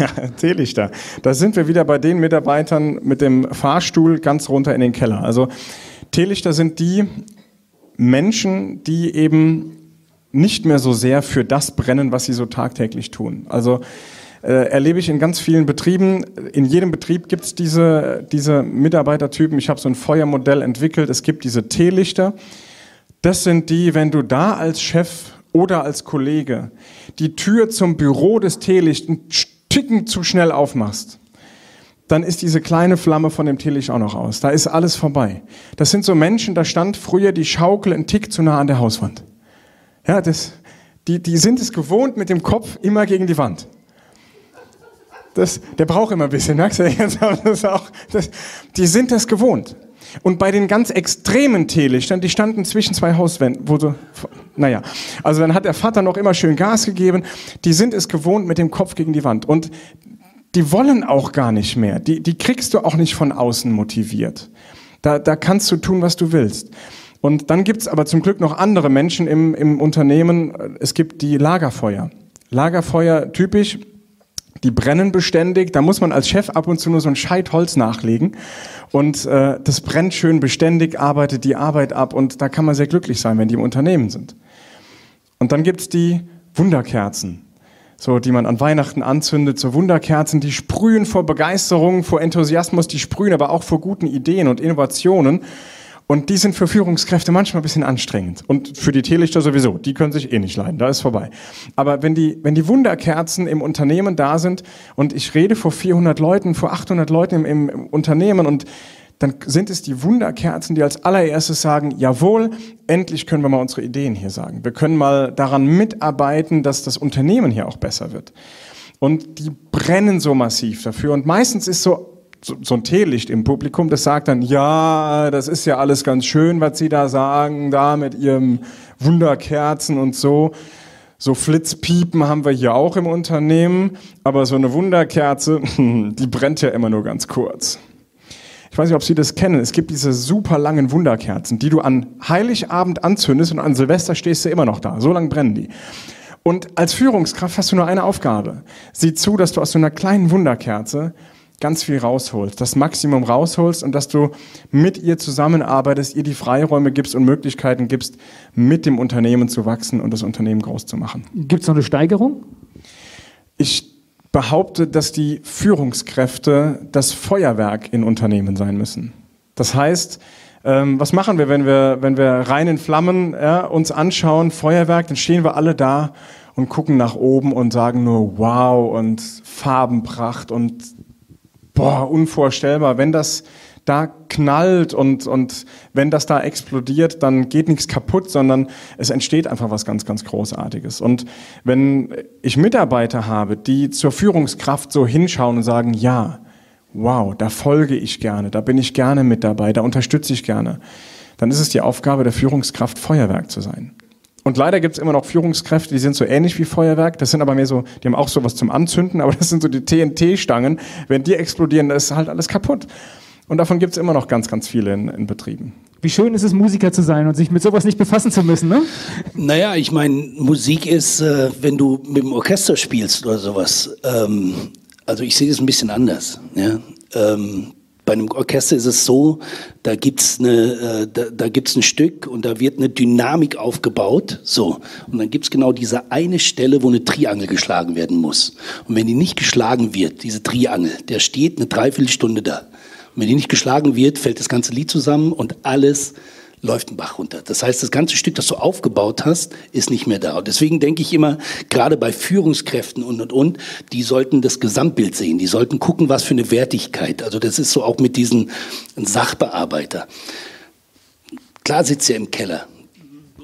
Ja, Teelichter. Da sind wir wieder bei den Mitarbeitern mit dem Fahrstuhl ganz runter in den Keller. Also Teelichter sind die Menschen, die eben nicht mehr so sehr für das brennen, was sie so tagtäglich tun. Also äh, erlebe ich in ganz vielen Betrieben. In jedem Betrieb gibt es diese, diese Mitarbeitertypen. Ich habe so ein Feuermodell entwickelt. Es gibt diese Teelichter. Das sind die, wenn du da als Chef oder als Kollege die Tür zum Büro des Teelicht einen Ticken zu schnell aufmachst, dann ist diese kleine Flamme von dem Teelicht auch noch aus. Da ist alles vorbei. Das sind so Menschen, da stand früher die Schaukel ein Tick zu nah an der Hauswand. Ja, das, die, die sind es gewohnt, mit dem Kopf immer gegen die Wand. Das, der braucht immer ein bisschen, merkst du jetzt? Das auch, das, die sind das gewohnt. Und bei den ganz extremen Teelichtern, die standen zwischen zwei Hauswänden, wo so, naja, also dann hat der Vater noch immer schön Gas gegeben. Die sind es gewohnt mit dem Kopf gegen die Wand. Und die wollen auch gar nicht mehr. Die, die kriegst du auch nicht von außen motiviert. Da, da kannst du tun, was du willst. Und dann gibt's aber zum Glück noch andere Menschen im, im Unternehmen. Es gibt die Lagerfeuer. Lagerfeuer typisch, die brennen beständig. Da muss man als Chef ab und zu nur so ein Scheit Holz nachlegen. Und äh, das brennt schön beständig, arbeitet die Arbeit ab. Und da kann man sehr glücklich sein, wenn die im Unternehmen sind. Und dann gibt's die Wunderkerzen. So, die man an Weihnachten anzündet, so Wunderkerzen, die sprühen vor Begeisterung, vor Enthusiasmus, die sprühen aber auch vor guten Ideen und Innovationen. Und die sind für Führungskräfte manchmal ein bisschen anstrengend. Und für die Teelichter sowieso. Die können sich eh nicht leiden. Da ist vorbei. Aber wenn die, wenn die Wunderkerzen im Unternehmen da sind und ich rede vor 400 Leuten, vor 800 Leuten im, im, im Unternehmen und dann sind es die Wunderkerzen, die als allererstes sagen, jawohl, endlich können wir mal unsere Ideen hier sagen. Wir können mal daran mitarbeiten, dass das Unternehmen hier auch besser wird. Und die brennen so massiv dafür. Und meistens ist so so, so ein Teelicht im Publikum, das sagt dann, ja, das ist ja alles ganz schön, was Sie da sagen, da mit Ihrem Wunderkerzen und so. So Flitzpiepen haben wir hier auch im Unternehmen, aber so eine Wunderkerze, die brennt ja immer nur ganz kurz. Ich weiß nicht, ob Sie das kennen. Es gibt diese super langen Wunderkerzen, die du an Heiligabend anzündest und an Silvester stehst du immer noch da. So lang brennen die. Und als Führungskraft hast du nur eine Aufgabe. Sieh zu, dass du aus so einer kleinen Wunderkerze ganz viel rausholst, das Maximum rausholst und dass du mit ihr zusammenarbeitest, ihr die Freiräume gibst und Möglichkeiten gibst, mit dem Unternehmen zu wachsen und das Unternehmen groß zu machen. Gibt es noch eine Steigerung? Ich behaupte, dass die Führungskräfte das Feuerwerk in Unternehmen sein müssen. Das heißt, ähm, was machen wir, wenn wir, wenn wir rein in Flammen ja, uns anschauen, Feuerwerk, dann stehen wir alle da und gucken nach oben und sagen nur Wow und Farbenpracht und boah, unvorstellbar. Wenn das da knallt und, und wenn das da explodiert, dann geht nichts kaputt, sondern es entsteht einfach was ganz, ganz Großartiges. Und wenn ich Mitarbeiter habe, die zur Führungskraft so hinschauen und sagen, ja, wow, da folge ich gerne, da bin ich gerne mit dabei, da unterstütze ich gerne, dann ist es die Aufgabe der Führungskraft, Feuerwerk zu sein. Und leider gibt es immer noch Führungskräfte, die sind so ähnlich wie Feuerwerk. Das sind aber mehr so, die haben auch sowas zum Anzünden, aber das sind so die TNT-Stangen. Wenn die explodieren, dann ist halt alles kaputt. Und davon gibt es immer noch ganz, ganz viele in, in, Betrieben. Wie schön ist es, Musiker zu sein und sich mit sowas nicht befassen zu müssen, ne? Naja, ich meine, Musik ist, äh, wenn du mit dem Orchester spielst oder sowas. Ähm, also ich sehe das ein bisschen anders. Ja? Ähm, bei einem Orchester ist es so, da gibt's eine, äh, da, da gibt's ein Stück und da wird eine Dynamik aufgebaut. So. Und dann gibt's genau diese eine Stelle, wo eine Triangel geschlagen werden muss. Und wenn die nicht geschlagen wird, diese Triangel, der steht eine Dreiviertelstunde da. Und wenn die nicht geschlagen wird, fällt das ganze Lied zusammen und alles läuft ein Bach runter. Das heißt, das ganze Stück, das du aufgebaut hast, ist nicht mehr da. Und deswegen denke ich immer, gerade bei Führungskräften und, und, und, die sollten das Gesamtbild sehen. Die sollten gucken, was für eine Wertigkeit. Also das ist so auch mit diesen Sachbearbeiter. Klar sitzt er im Keller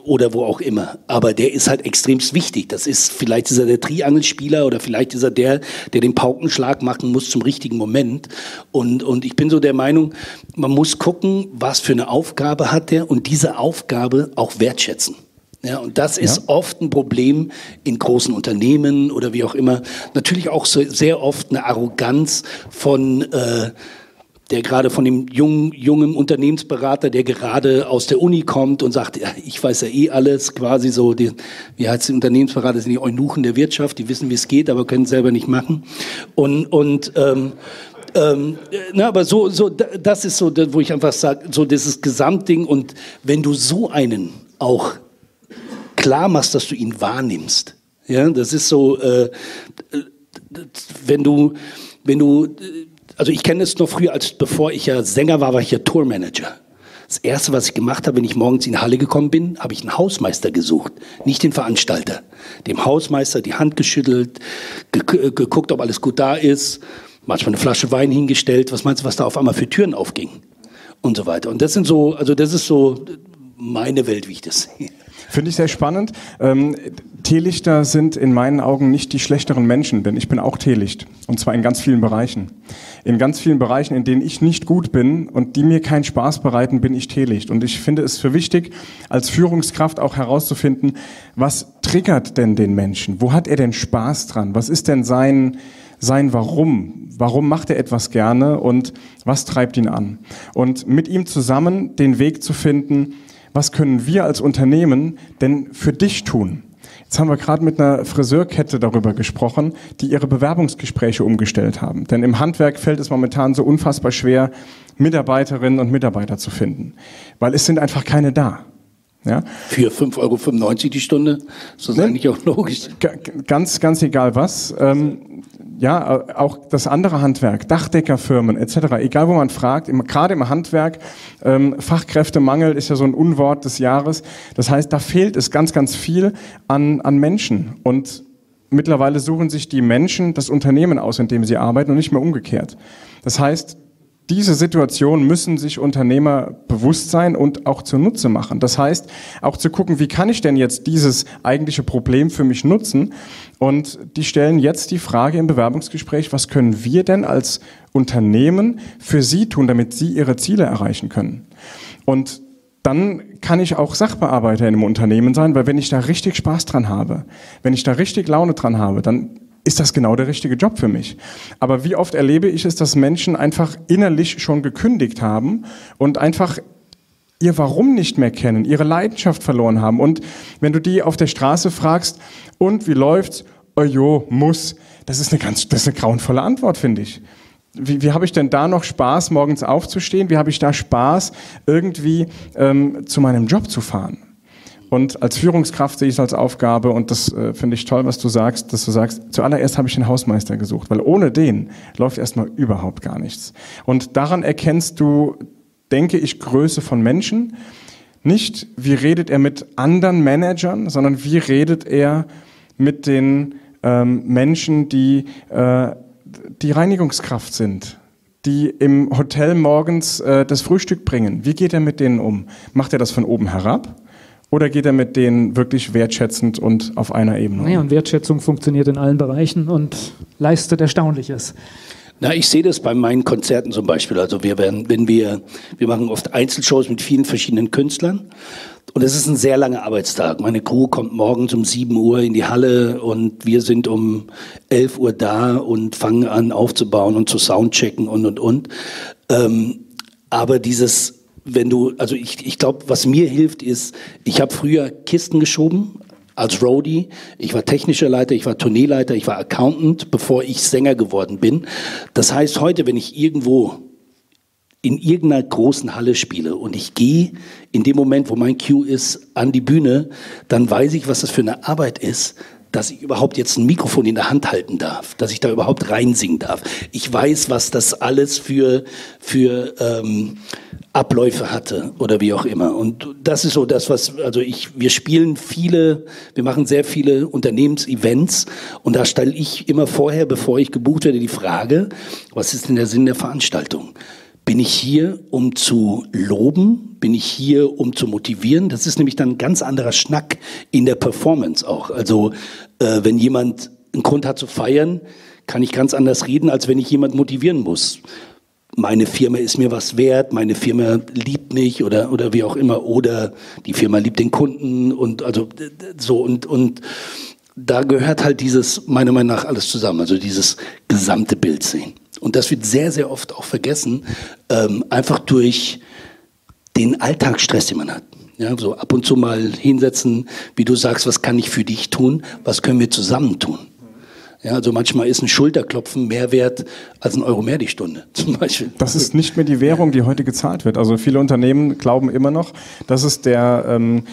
oder wo auch immer. Aber der ist halt extremst wichtig. Das ist vielleicht ist er der Triangelspieler oder vielleicht ist er der, der den Paukenschlag machen muss zum richtigen Moment. Und, und ich bin so der Meinung, man muss gucken, was für eine Aufgabe hat er und diese Aufgabe auch wertschätzen. Ja, und das ist ja. oft ein Problem in großen Unternehmen oder wie auch immer. Natürlich auch so sehr oft eine Arroganz von äh, der gerade von dem jungen, jungen Unternehmensberater, der gerade aus der Uni kommt und sagt, ja, ich weiß ja eh alles, quasi so, die, wie heißt die Unternehmensberater, sind die Eunuchen der Wirtschaft, die wissen, wie es geht, aber können es selber nicht machen. Und, und ähm, ähm, na, aber so, so, das ist so, wo ich einfach sage, so dieses Gesamtding und wenn du so einen auch klar machst, dass du ihn wahrnimmst, ja, das ist so, äh, wenn du, wenn du, also ich kenne es noch früher, als bevor ich ja Sänger war, war ich ja Tourmanager. Das Erste, was ich gemacht habe, wenn ich morgens in die Halle gekommen bin, habe ich einen Hausmeister gesucht, nicht den Veranstalter. Dem Hausmeister die Hand geschüttelt, geguckt, ob alles gut da ist, manchmal eine Flasche Wein hingestellt. Was meinst du, was da auf einmal für Türen aufging? Und so weiter. Und das sind so, also das ist so meine Welt, wie ich das sehe. Finde ich sehr spannend. Ähm, Teelichter sind in meinen Augen nicht die schlechteren Menschen, denn ich bin auch Teelicht. Und zwar in ganz vielen Bereichen. In ganz vielen Bereichen, in denen ich nicht gut bin und die mir keinen Spaß bereiten, bin ich Teelicht. Und ich finde es für wichtig, als Führungskraft auch herauszufinden, was triggert denn den Menschen? Wo hat er denn Spaß dran? Was ist denn sein, sein Warum? Warum macht er etwas gerne und was treibt ihn an? Und mit ihm zusammen den Weg zu finden, was können wir als Unternehmen denn für dich tun? Jetzt haben wir gerade mit einer Friseurkette darüber gesprochen, die ihre Bewerbungsgespräche umgestellt haben. Denn im Handwerk fällt es momentan so unfassbar schwer, Mitarbeiterinnen und Mitarbeiter zu finden, weil es sind einfach keine da. Ja? Für 5,95 Euro die Stunde, das ist ne? eigentlich auch logisch. Ganz, ganz egal was. Ähm, ja, auch das andere Handwerk, Dachdeckerfirmen etc., egal wo man fragt, im, gerade im Handwerk, ähm, Fachkräftemangel ist ja so ein Unwort des Jahres. Das heißt, da fehlt es ganz, ganz viel an, an Menschen. Und mittlerweile suchen sich die Menschen das Unternehmen aus, in dem sie arbeiten und nicht mehr umgekehrt. Das heißt, diese Situation müssen sich Unternehmer bewusst sein und auch zunutze machen. Das heißt, auch zu gucken, wie kann ich denn jetzt dieses eigentliche Problem für mich nutzen? Und die stellen jetzt die Frage im Bewerbungsgespräch, was können wir denn als Unternehmen für Sie tun, damit Sie Ihre Ziele erreichen können? Und dann kann ich auch Sachbearbeiter in einem Unternehmen sein, weil wenn ich da richtig Spaß dran habe, wenn ich da richtig Laune dran habe, dann ist das genau der richtige Job für mich. Aber wie oft erlebe ich es, dass Menschen einfach innerlich schon gekündigt haben und einfach ihr Warum nicht mehr kennen, ihre Leidenschaft verloren haben. Und wenn du die auf der Straße fragst, und wie läuft's? Oh jo, muss. Das ist eine ganz, das ist eine grauenvolle Antwort, finde ich. Wie, wie habe ich denn da noch Spaß, morgens aufzustehen? Wie habe ich da Spaß, irgendwie ähm, zu meinem Job zu fahren? Und als Führungskraft sehe ich es als Aufgabe, und das äh, finde ich toll, was du sagst, dass du sagst, zuallererst habe ich den Hausmeister gesucht, weil ohne den läuft erstmal überhaupt gar nichts. Und daran erkennst du, denke ich, Größe von Menschen. Nicht, wie redet er mit anderen Managern, sondern wie redet er mit den ähm, Menschen, die äh, die Reinigungskraft sind, die im Hotel morgens äh, das Frühstück bringen. Wie geht er mit denen um? Macht er das von oben herab? Oder geht er mit denen wirklich wertschätzend und auf einer Ebene? Naja, und Wertschätzung funktioniert in allen Bereichen und leistet Erstaunliches. Na, ich sehe das bei meinen Konzerten zum Beispiel. Also wir werden, wenn wir, wir machen oft Einzelshows mit vielen verschiedenen Künstlern. Und es ist ein sehr langer Arbeitstag. Meine Crew kommt morgens um 7 Uhr in die Halle und wir sind um 11 Uhr da und fangen an aufzubauen und zu soundchecken und, und, und. Ähm, aber dieses wenn du, also ich, ich glaube, was mir hilft, ist, ich habe früher Kisten geschoben als Roadie. Ich war technischer Leiter, ich war Tourneeleiter, ich war Accountant, bevor ich Sänger geworden bin. Das heißt, heute, wenn ich irgendwo in irgendeiner großen Halle spiele und ich gehe in dem Moment, wo mein Cue ist, an die Bühne, dann weiß ich, was das für eine Arbeit ist, dass ich überhaupt jetzt ein Mikrofon in der Hand halten darf, dass ich da überhaupt reinsingen darf. Ich weiß, was das alles für, für ähm, Abläufe hatte oder wie auch immer. Und das ist so das, was, also ich, wir spielen viele, wir machen sehr viele Unternehmensevents und da stelle ich immer vorher, bevor ich gebucht werde, die Frage, was ist denn der Sinn der Veranstaltung? Bin ich hier, um zu loben? Bin ich hier, um zu motivieren? Das ist nämlich dann ein ganz anderer Schnack in der Performance auch. Also äh, wenn jemand einen Grund hat zu feiern, kann ich ganz anders reden, als wenn ich jemand motivieren muss meine Firma ist mir was wert, meine Firma liebt mich oder, oder wie auch immer, oder die Firma liebt den Kunden und also so und, und da gehört halt dieses, meiner Meinung nach, alles zusammen, also dieses gesamte Bild sehen. Und das wird sehr, sehr oft auch vergessen, ähm, einfach durch den Alltagsstress, den man hat. Ja, so ab und zu mal hinsetzen, wie du sagst, was kann ich für dich tun, was können wir zusammen tun. Ja, also manchmal ist ein Schulterklopfen mehr wert als ein Euro mehr die Stunde, zum Beispiel. Das ist nicht mehr die Währung, die heute gezahlt wird. Also viele Unternehmen glauben immer noch, dass es der ähm,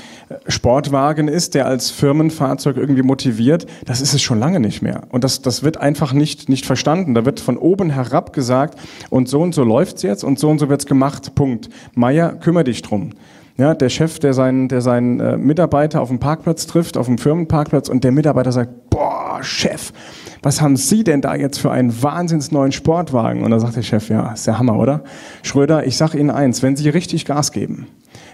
Sportwagen ist, der als Firmenfahrzeug irgendwie motiviert. Das ist es schon lange nicht mehr. Und das, das wird einfach nicht, nicht verstanden. Da wird von oben herab gesagt, und so und so läuft's jetzt und so und so wird's gemacht. Punkt. Meier, kümmere dich drum. Ja, der Chef, der seinen, der seinen äh, Mitarbeiter auf dem Parkplatz trifft, auf dem Firmenparkplatz, und der Mitarbeiter sagt, boah, Chef, was haben Sie denn da jetzt für einen wahnsinns neuen Sportwagen? Und da sagt der Chef, ja, ist der Hammer, oder? Schröder, ich sag Ihnen eins, wenn Sie richtig Gas geben,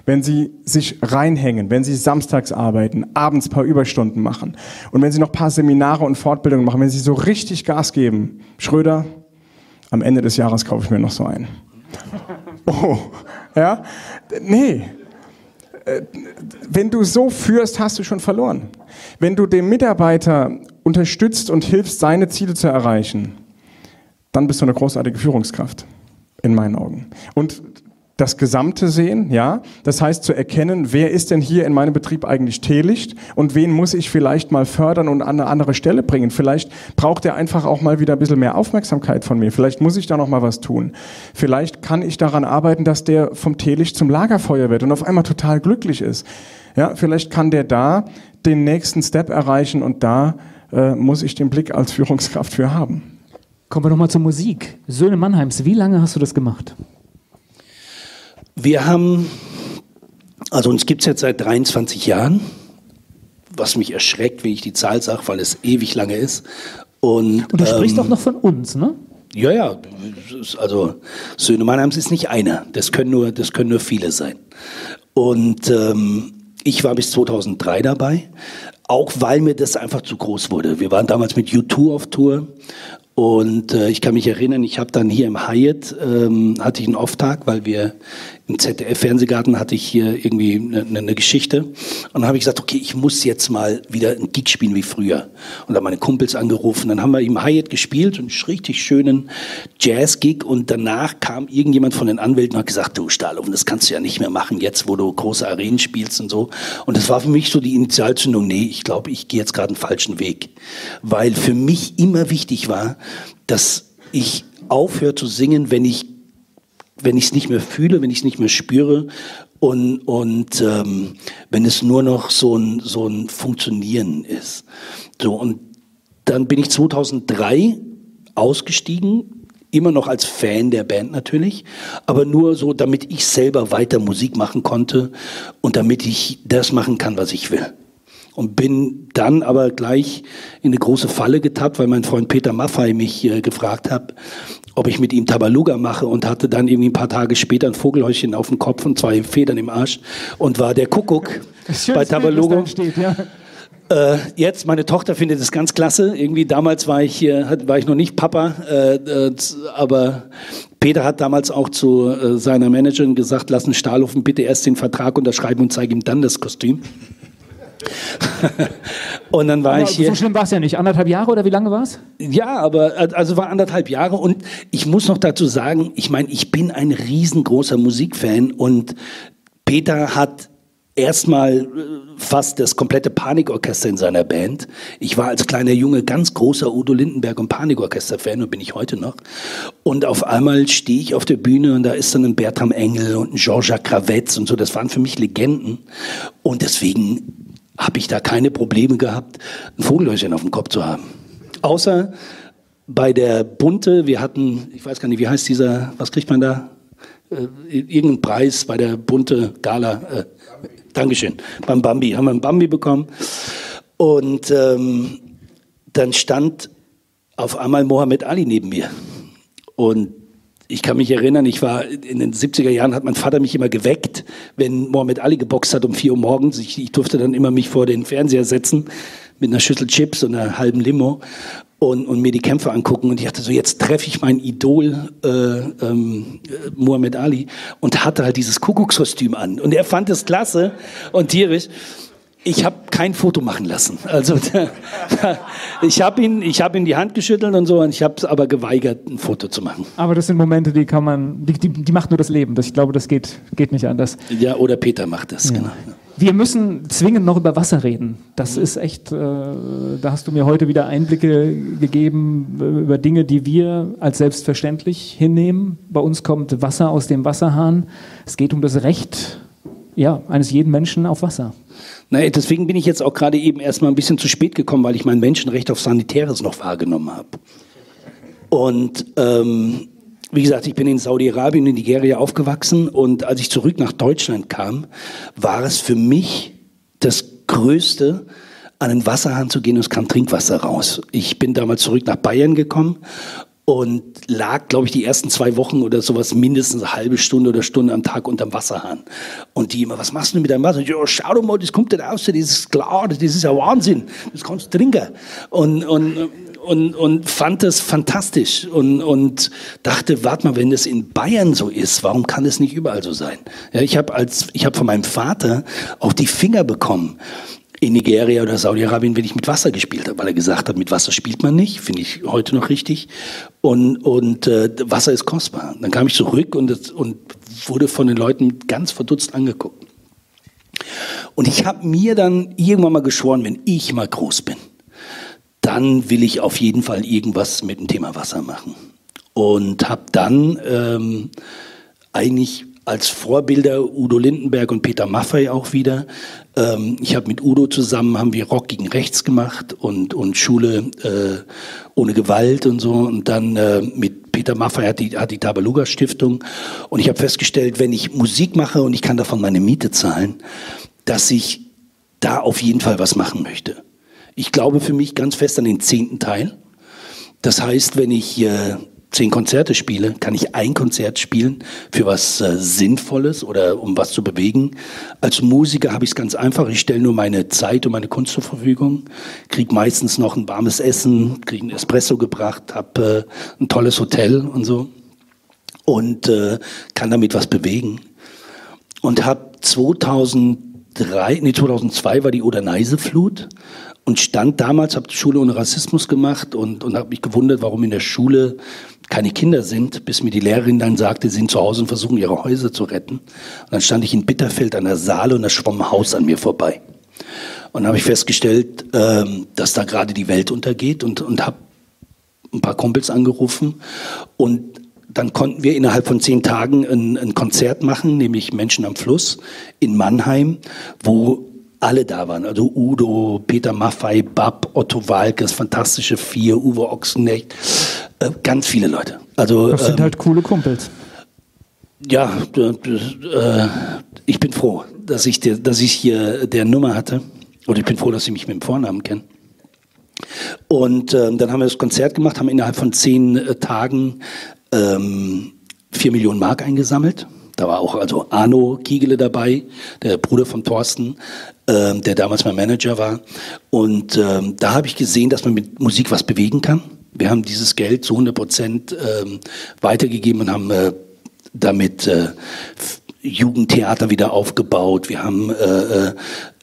wenn Sie sich reinhängen, wenn Sie samstags arbeiten, abends paar Überstunden machen und wenn Sie noch paar Seminare und Fortbildungen machen, wenn Sie so richtig Gas geben, Schröder, am Ende des Jahres kaufe ich mir noch so einen. Oh, ja? Nee, wenn du so führst, hast du schon verloren. Wenn du dem Mitarbeiter unterstützt und hilfst, seine Ziele zu erreichen, dann bist du eine großartige Führungskraft, in meinen Augen. Und das Gesamte sehen, ja. Das heißt zu erkennen, wer ist denn hier in meinem Betrieb eigentlich Teelicht und wen muss ich vielleicht mal fördern und an eine andere Stelle bringen. Vielleicht braucht er einfach auch mal wieder ein bisschen mehr Aufmerksamkeit von mir. Vielleicht muss ich da noch mal was tun. Vielleicht kann ich daran arbeiten, dass der vom Teelicht zum Lagerfeuer wird und auf einmal total glücklich ist. Ja, vielleicht kann der da den nächsten Step erreichen und da äh, muss ich den Blick als Führungskraft für haben. Kommen wir noch mal zur Musik. Söhne Mannheims, wie lange hast du das gemacht? Wir haben, also uns gibt es jetzt seit 23 Jahren, was mich erschreckt, wenn ich die Zahl sage, weil es ewig lange ist. Und, Und du ähm, sprichst auch noch von uns, ne? Ja, ja, also Söhne Mannheims ist nicht einer, das können nur, das können nur viele sein. Und ähm, ich war bis 2003 dabei, auch weil mir das einfach zu groß wurde. Wir waren damals mit U2 auf Tour und äh, ich kann mich erinnern, ich habe dann hier im Hyatt, ähm, hatte ich einen Off-Tag, weil wir im ZDF-Fernsehgarten hatte ich hier irgendwie eine, eine Geschichte. Und dann habe ich gesagt, okay, ich muss jetzt mal wieder ein Gig spielen wie früher. Und dann meine Kumpels angerufen. Dann haben wir im Hyatt gespielt, einen richtig schönen Jazz-Gig. Und danach kam irgendjemand von den Anwälten und hat gesagt, du Stahlofen, das kannst du ja nicht mehr machen, jetzt wo du große Arenen spielst und so. Und das war für mich so die Initialzündung, nee, ich glaube, ich gehe jetzt gerade einen falschen Weg. Weil für mich immer wichtig war, dass ich aufhöre zu singen, wenn ich wenn ich es nicht mehr fühle, wenn ich es nicht mehr spüre und, und ähm, wenn es nur noch so ein, so ein Funktionieren ist. So, und dann bin ich 2003 ausgestiegen, immer noch als Fan der Band natürlich, aber nur so, damit ich selber weiter Musik machen konnte und damit ich das machen kann, was ich will. Und bin dann aber gleich in eine große Falle getappt, weil mein Freund Peter Maffei mich äh, gefragt hat, ob ich mit ihm Tabaluga mache und hatte dann irgendwie ein paar Tage später ein Vogelhäuschen auf dem Kopf und zwei Federn im Arsch und war der Kuckuck bei Tabaluga. Ja. Äh, jetzt, meine Tochter findet es ganz klasse. Irgendwie damals war ich, äh, war ich noch nicht Papa, äh, äh, aber Peter hat damals auch zu äh, seiner Managerin gesagt, lass einen Stahlhofen bitte erst den Vertrag unterschreiben und zeig ihm dann das Kostüm. und dann war aber ich hier. So schlimm war es ja nicht. Anderthalb Jahre oder wie lange war es? Ja, aber also war anderthalb Jahre und ich muss noch dazu sagen, ich meine, ich bin ein riesengroßer Musikfan und Peter hat erstmal äh, fast das komplette Panikorchester in seiner Band. Ich war als kleiner Junge ganz großer Udo Lindenberg und Panikorchester-Fan und bin ich heute noch. Und auf einmal stehe ich auf der Bühne und da ist dann ein Bertram Engel und ein Jean-Jacques Kravetz und so. Das waren für mich Legenden. Und deswegen habe ich da keine Probleme gehabt, ein Vogellöschen auf dem Kopf zu haben. Außer bei der Bunte, wir hatten, ich weiß gar nicht, wie heißt dieser, was kriegt man da? Äh, irgendeinen Preis bei der Bunte Gala. Äh, Dankeschön. Beim Bambi haben wir einen Bambi bekommen. Und ähm, dann stand auf einmal Mohammed Ali neben mir. Und ich kann mich erinnern, ich war in den 70er Jahren hat mein Vater mich immer geweckt, wenn Mohammed Ali geboxt hat um 4 Uhr morgens. Ich, ich durfte dann immer mich vor den Fernseher setzen mit einer Schüssel Chips und einer halben Limo und, und mir die Kämpfe angucken. Und ich hatte so, jetzt treffe ich mein Idol äh, ähm, Muhammad Ali und hatte halt dieses Kuckuckskostüm an. Und er fand es klasse und tierisch. Ich habe kein Foto machen lassen. Also ich habe ihn, ich habe ihn die Hand geschüttelt und so, und ich habe es aber geweigert, ein Foto zu machen. Aber das sind Momente, die kann man, die, die, die macht nur das Leben. Das, ich glaube, das geht, geht nicht anders. Ja, oder Peter macht das, ja. genau. Wir müssen zwingend noch über Wasser reden. Das ist echt, äh, da hast du mir heute wieder Einblicke gegeben über Dinge, die wir als selbstverständlich hinnehmen. Bei uns kommt Wasser aus dem Wasserhahn. Es geht um das Recht ja, eines jeden Menschen auf Wasser. Naja, deswegen bin ich jetzt auch gerade eben erstmal ein bisschen zu spät gekommen, weil ich mein Menschenrecht auf Sanitäres noch wahrgenommen habe. Und ähm, wie gesagt, ich bin in Saudi-Arabien, in Nigeria aufgewachsen und als ich zurück nach Deutschland kam, war es für mich das Größte, an den Wasserhahn zu gehen und es kam Trinkwasser raus. Ich bin damals zurück nach Bayern gekommen und lag, glaube ich, die ersten zwei Wochen oder sowas mindestens eine halbe Stunde oder Stunde am Tag unterm Wasserhahn. Und die immer, was machst du mit deinem Wasser? Ich, oh, schau doch mal, das kommt da raus, das ist klar, das ist ja Wahnsinn, das kannst du trinken. Und, und und, und fand das fantastisch und, und dachte, warte mal, wenn das in Bayern so ist, warum kann das nicht überall so sein? Ja, ich habe als ich habe von meinem Vater auch die Finger bekommen in Nigeria oder Saudi-Arabien, wenn ich mit Wasser gespielt habe, weil er gesagt hat, mit Wasser spielt man nicht, finde ich heute noch richtig. Und, und äh, Wasser ist kostbar. Dann kam ich zurück und, und wurde von den Leuten ganz verdutzt angeguckt. Und ich habe mir dann irgendwann mal geschworen, wenn ich mal groß bin, dann will ich auf jeden Fall irgendwas mit dem Thema Wasser machen. Und habe dann ähm, eigentlich als Vorbilder Udo Lindenberg und Peter Maffei auch wieder. Ähm, ich habe mit Udo zusammen haben wir Rock gegen Rechts gemacht und und Schule äh, ohne Gewalt und so und dann äh, mit Peter Maffei hat die hat die Tabaluga Stiftung und ich habe festgestellt, wenn ich Musik mache und ich kann davon meine Miete zahlen, dass ich da auf jeden Fall was machen möchte. Ich glaube für mich ganz fest an den zehnten Teil. Das heißt, wenn ich äh, zehn Konzerte spiele, kann ich ein Konzert spielen für was äh, Sinnvolles oder um was zu bewegen. Als Musiker habe ich es ganz einfach. Ich stelle nur meine Zeit und meine Kunst zur Verfügung, kriege meistens noch ein warmes Essen, kriege ein Espresso gebracht, habe äh, ein tolles Hotel und so und äh, kann damit was bewegen. Und habe 2003, nee 2002 war die Oder-Neise-Flut und stand damals, habe Schule ohne Rassismus gemacht und, und habe mich gewundert, warum in der Schule keine Kinder sind, bis mir die Lehrerin dann sagte, sie sind zu Hause und versuchen ihre Häuser zu retten. Und dann stand ich in Bitterfeld an der Saale und da schwamm ein Haus an mir vorbei. Und habe ich festgestellt, ähm, dass da gerade die Welt untergeht und, und habe ein paar Kumpels angerufen und dann konnten wir innerhalb von zehn Tagen ein, ein Konzert machen, nämlich Menschen am Fluss in Mannheim, wo alle da waren. Also Udo, Peter Maffei, Bab, Otto Walkes, Fantastische Vier, Uwe Ochsenknecht, äh, ganz viele Leute. Also, das sind ähm, halt coole Kumpels. Ja, äh, ich bin froh, dass ich, der, dass ich hier der Nummer hatte. Oder ich bin froh, dass sie mich mit dem Vornamen kennen. Und ähm, dann haben wir das Konzert gemacht, haben innerhalb von zehn äh, Tagen ähm, vier Millionen Mark eingesammelt. Da war auch also Arno Kiegele dabei, der Bruder von Thorsten, ähm, der damals mein Manager war. Und ähm, da habe ich gesehen, dass man mit Musik was bewegen kann. Wir haben dieses Geld zu 100 Prozent ähm, weitergegeben und haben äh, damit äh, Jugendtheater wieder aufgebaut. Wir haben äh, äh,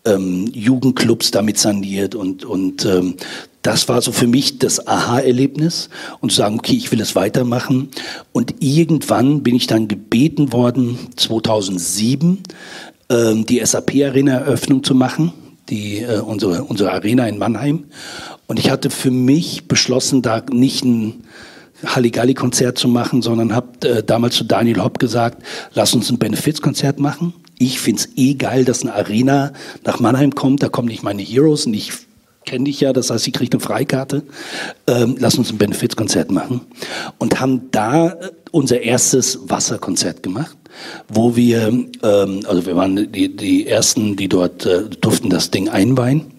ähm, Jugendclubs damit saniert und, und ähm, das war so für mich das Aha-Erlebnis und zu sagen, okay, ich will es weitermachen. Und irgendwann bin ich dann gebeten worden, 2007 ähm, die SAP-Arena-Eröffnung zu machen, die, äh, unsere, unsere Arena in Mannheim. Und ich hatte für mich beschlossen, da nicht ein Halligalli-Konzert zu machen, sondern habe äh, damals zu Daniel Hopp gesagt, lass uns ein Benefizkonzert machen. Ich find's eh geil, dass eine Arena nach Mannheim kommt. Da kommen nicht meine Heroes und ich kenne dich ja, das heißt, sie kriegt eine Freikarte. Ähm, lass uns ein Benefizkonzert machen. Und haben da äh, unser erstes Wasserkonzert gemacht, wo wir, ähm, also wir waren die, die Ersten, die dort äh, durften das Ding einweihen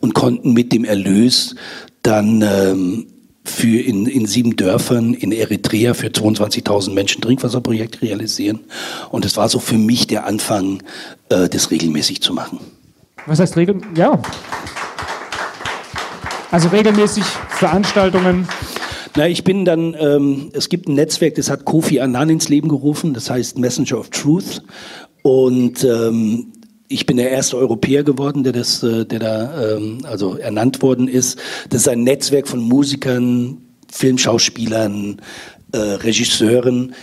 und konnten mit dem Erlös dann ähm, für in, in sieben Dörfern in Eritrea für 22.000 Menschen Trinkwasserprojekt realisieren. Und es war so für mich der Anfang, äh, das regelmäßig zu machen. Was heißt regelmäßig? Ja. Also regelmäßig Veranstaltungen. Na, ich bin dann, ähm, es gibt ein Netzwerk, das hat Kofi Annan ins Leben gerufen, das heißt Messenger of Truth. Und ähm, ich bin der erste Europäer geworden, der das, äh, der da ähm, also ernannt worden ist. Das ist ein Netzwerk von Musikern, Filmschauspielern, äh, Regisseuren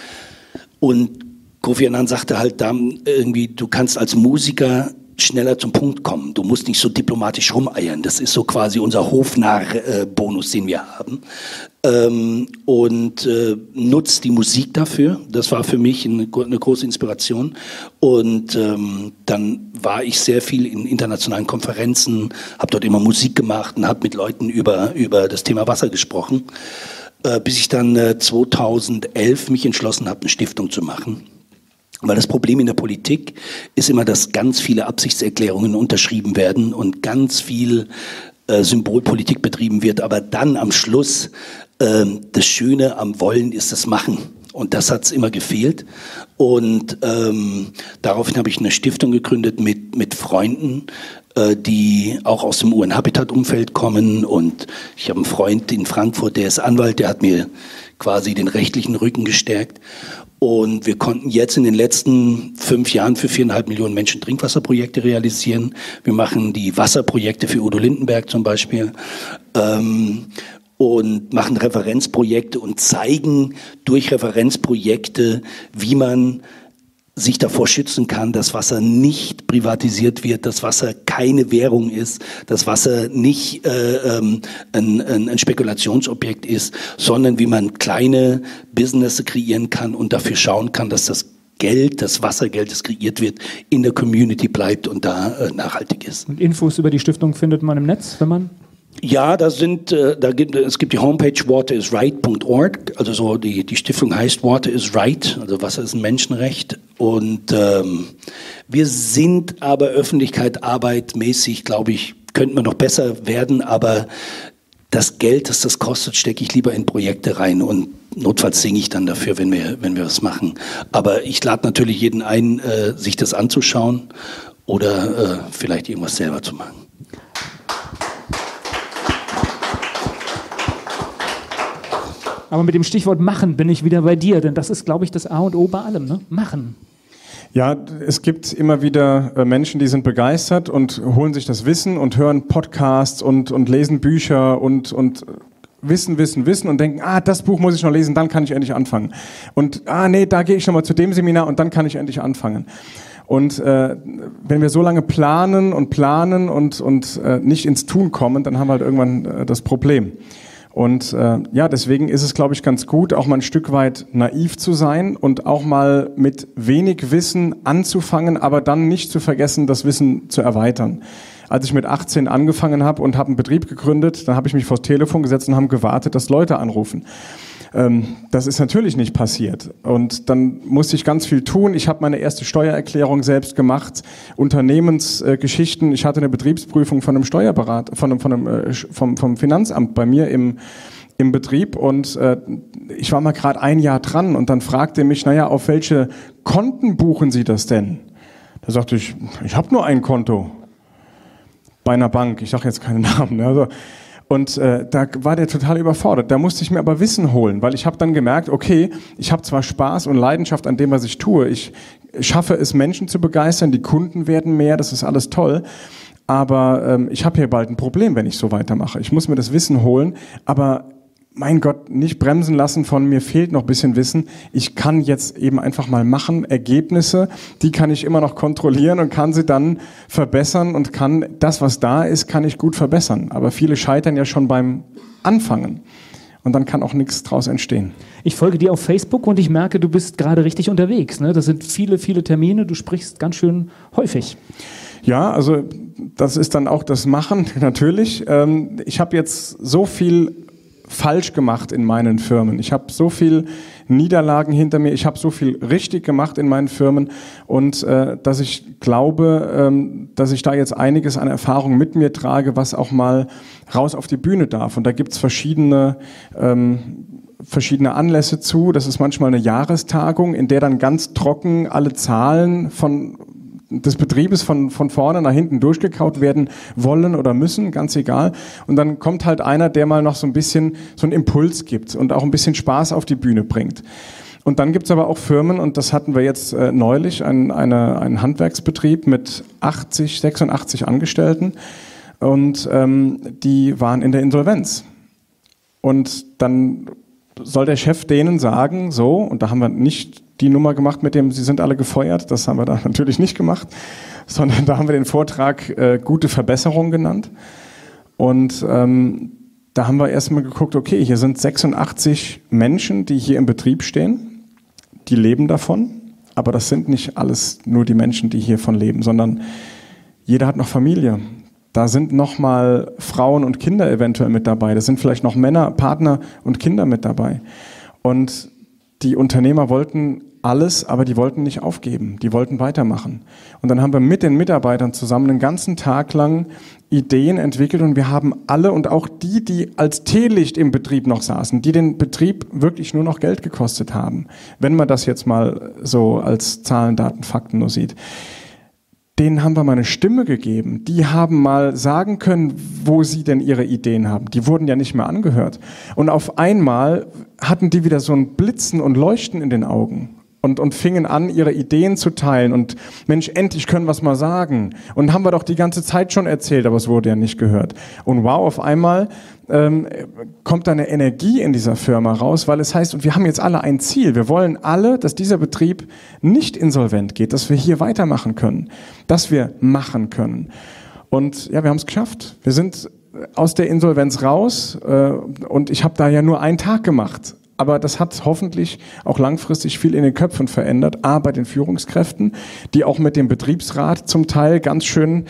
und Kofi Annan sagte halt dann irgendwie, du kannst als Musiker schneller zum Punkt kommen. Du musst nicht so diplomatisch rumeiern. Das ist so quasi unser Hofnarr-Bonus, den wir haben. Ähm, und äh, nutzt die Musik dafür. Das war für mich eine, eine große Inspiration. Und ähm, dann war ich sehr viel in internationalen Konferenzen, habe dort immer Musik gemacht und habe mit Leuten über, über das Thema Wasser gesprochen, äh, bis ich dann äh, 2011 mich entschlossen habe, eine Stiftung zu machen weil das Problem in der Politik ist immer, dass ganz viele Absichtserklärungen unterschrieben werden und ganz viel äh, Symbolpolitik betrieben wird, aber dann am Schluss äh, das Schöne am Wollen ist das Machen. Und das hat es immer gefehlt. Und ähm, daraufhin habe ich eine Stiftung gegründet mit, mit Freunden, äh, die auch aus dem UN-Habitat-Umfeld kommen. Und ich habe einen Freund in Frankfurt, der ist Anwalt, der hat mir quasi den rechtlichen Rücken gestärkt. Und wir konnten jetzt in den letzten fünf Jahren für viereinhalb Millionen Menschen Trinkwasserprojekte realisieren. Wir machen die Wasserprojekte für Udo Lindenberg zum Beispiel. Ähm, und machen Referenzprojekte und zeigen durch Referenzprojekte, wie man sich davor schützen kann, dass Wasser nicht privatisiert wird, dass Wasser keine Währung ist, dass Wasser nicht äh, ähm, ein, ein, Spekulationsobjekt ist, sondern wie man kleine Business kreieren kann und dafür schauen kann, dass das Geld, das Wassergeld, das kreiert wird, in der Community bleibt und da äh, nachhaltig ist. Und Infos über die Stiftung findet man im Netz, wenn man ja, da sind, äh, da gibt, es gibt die Homepage waterisright.org, also so die, die Stiftung heißt Water is Right, also Wasser ist ein Menschenrecht. Und ähm, wir sind aber Öffentlichkeit, Arbeit mäßig, glaube ich, könnten wir noch besser werden, aber das Geld, das das kostet, stecke ich lieber in Projekte rein und notfalls singe ich dann dafür, wenn wir, wenn wir was machen. Aber ich lade natürlich jeden ein, äh, sich das anzuschauen oder äh, vielleicht irgendwas selber zu machen. Aber mit dem Stichwort machen bin ich wieder bei dir, denn das ist, glaube ich, das A und O bei allem, ne? Machen. Ja, es gibt immer wieder äh, Menschen, die sind begeistert und holen sich das Wissen und hören Podcasts und, und lesen Bücher und, und wissen, wissen, wissen und denken, ah, das Buch muss ich noch lesen, dann kann ich endlich anfangen. Und ah, nee, da gehe ich schon mal zu dem Seminar und dann kann ich endlich anfangen. Und äh, wenn wir so lange planen und planen und, und äh, nicht ins Tun kommen, dann haben wir halt irgendwann äh, das Problem. Und äh, ja, deswegen ist es, glaube ich, ganz gut, auch mal ein Stück weit naiv zu sein und auch mal mit wenig Wissen anzufangen, aber dann nicht zu vergessen, das Wissen zu erweitern. Als ich mit 18 angefangen habe und habe einen Betrieb gegründet, dann habe ich mich vors Telefon gesetzt und haben gewartet, dass Leute anrufen. Ähm, das ist natürlich nicht passiert. Und dann musste ich ganz viel tun. Ich habe meine erste Steuererklärung selbst gemacht, Unternehmensgeschichten. ich hatte eine Betriebsprüfung von einem Steuerberater, von von einem, äh, vom, vom Finanzamt bei mir im, im Betrieb und äh, ich war mal gerade ein Jahr dran und dann fragte mich, naja, auf welche Konten buchen Sie das denn? Da sagte ich, ich habe nur ein Konto bei einer Bank. Ich sage jetzt keinen Namen. Ne? Also, und äh, da war der total überfordert. Da musste ich mir aber Wissen holen, weil ich habe dann gemerkt, okay, ich habe zwar Spaß und Leidenschaft an dem, was ich tue. Ich schaffe es, Menschen zu begeistern, die Kunden werden mehr, das ist alles toll. Aber ähm, ich habe hier bald ein Problem, wenn ich so weitermache. Ich muss mir das Wissen holen, aber mein Gott, nicht bremsen lassen von mir fehlt noch bisschen Wissen. Ich kann jetzt eben einfach mal machen, Ergebnisse, die kann ich immer noch kontrollieren und kann sie dann verbessern und kann das, was da ist, kann ich gut verbessern. Aber viele scheitern ja schon beim Anfangen. Und dann kann auch nichts draus entstehen. Ich folge dir auf Facebook und ich merke, du bist gerade richtig unterwegs. Ne? Das sind viele, viele Termine. Du sprichst ganz schön häufig. Ja, also das ist dann auch das Machen natürlich. Ähm, ich habe jetzt so viel falsch gemacht in meinen Firmen. Ich habe so viel Niederlagen hinter mir, ich habe so viel richtig gemacht in meinen Firmen und äh, dass ich glaube, ähm, dass ich da jetzt einiges an Erfahrung mit mir trage, was auch mal raus auf die Bühne darf. Und da gibt's verschiedene ähm, verschiedene Anlässe zu. Das ist manchmal eine Jahrestagung, in der dann ganz trocken alle Zahlen von des Betriebes von, von vorne nach hinten durchgekaut werden wollen oder müssen, ganz egal. Und dann kommt halt einer, der mal noch so ein bisschen so einen Impuls gibt und auch ein bisschen Spaß auf die Bühne bringt. Und dann gibt's aber auch Firmen, und das hatten wir jetzt äh, neulich, ein, eine, einen Handwerksbetrieb mit 80, 86 Angestellten. Und ähm, die waren in der Insolvenz. Und dann soll der Chef denen sagen, so, und da haben wir nicht die Nummer gemacht mit dem, Sie sind alle gefeuert. Das haben wir da natürlich nicht gemacht, sondern da haben wir den Vortrag äh, gute Verbesserung genannt. Und ähm, da haben wir erstmal geguckt, okay, hier sind 86 Menschen, die hier im Betrieb stehen, die leben davon. Aber das sind nicht alles nur die Menschen, die hiervon leben, sondern jeder hat noch Familie. Da sind noch mal Frauen und Kinder eventuell mit dabei. Da sind vielleicht noch Männer, Partner und Kinder mit dabei. Und die Unternehmer wollten alles, aber die wollten nicht aufgeben. Die wollten weitermachen. Und dann haben wir mit den Mitarbeitern zusammen einen ganzen Tag lang Ideen entwickelt und wir haben alle und auch die, die als Teelicht im Betrieb noch saßen, die den Betrieb wirklich nur noch Geld gekostet haben, wenn man das jetzt mal so als Zahlen, Daten, Fakten nur sieht denen haben wir mal eine Stimme gegeben. Die haben mal sagen können, wo sie denn ihre Ideen haben. Die wurden ja nicht mehr angehört. Und auf einmal hatten die wieder so ein Blitzen und Leuchten in den Augen und, und fingen an, ihre Ideen zu teilen und Mensch, endlich können wir es mal sagen. Und haben wir doch die ganze Zeit schon erzählt, aber es wurde ja nicht gehört. Und wow, auf einmal ähm, kommt da eine Energie in dieser Firma raus, weil es heißt, und wir haben jetzt alle ein Ziel. Wir wollen alle, dass dieser Betrieb nicht insolvent geht, dass wir hier weitermachen können, dass wir machen können. Und ja, wir haben es geschafft. Wir sind aus der Insolvenz raus äh, und ich habe da ja nur einen Tag gemacht aber das hat hoffentlich auch langfristig viel in den Köpfen verändert. A, bei den Führungskräften, die auch mit dem Betriebsrat zum Teil ganz schön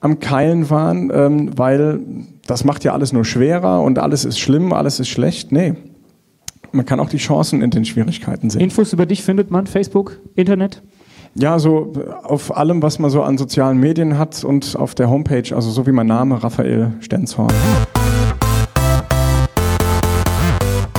am Keilen waren, ähm, weil das macht ja alles nur schwerer und alles ist schlimm, alles ist schlecht. Nee. Man kann auch die Chancen in den Schwierigkeiten sehen. Infos über dich findet man Facebook, Internet? Ja, so auf allem, was man so an sozialen Medien hat und auf der Homepage, also so wie mein Name, Raphael Stenzhorn.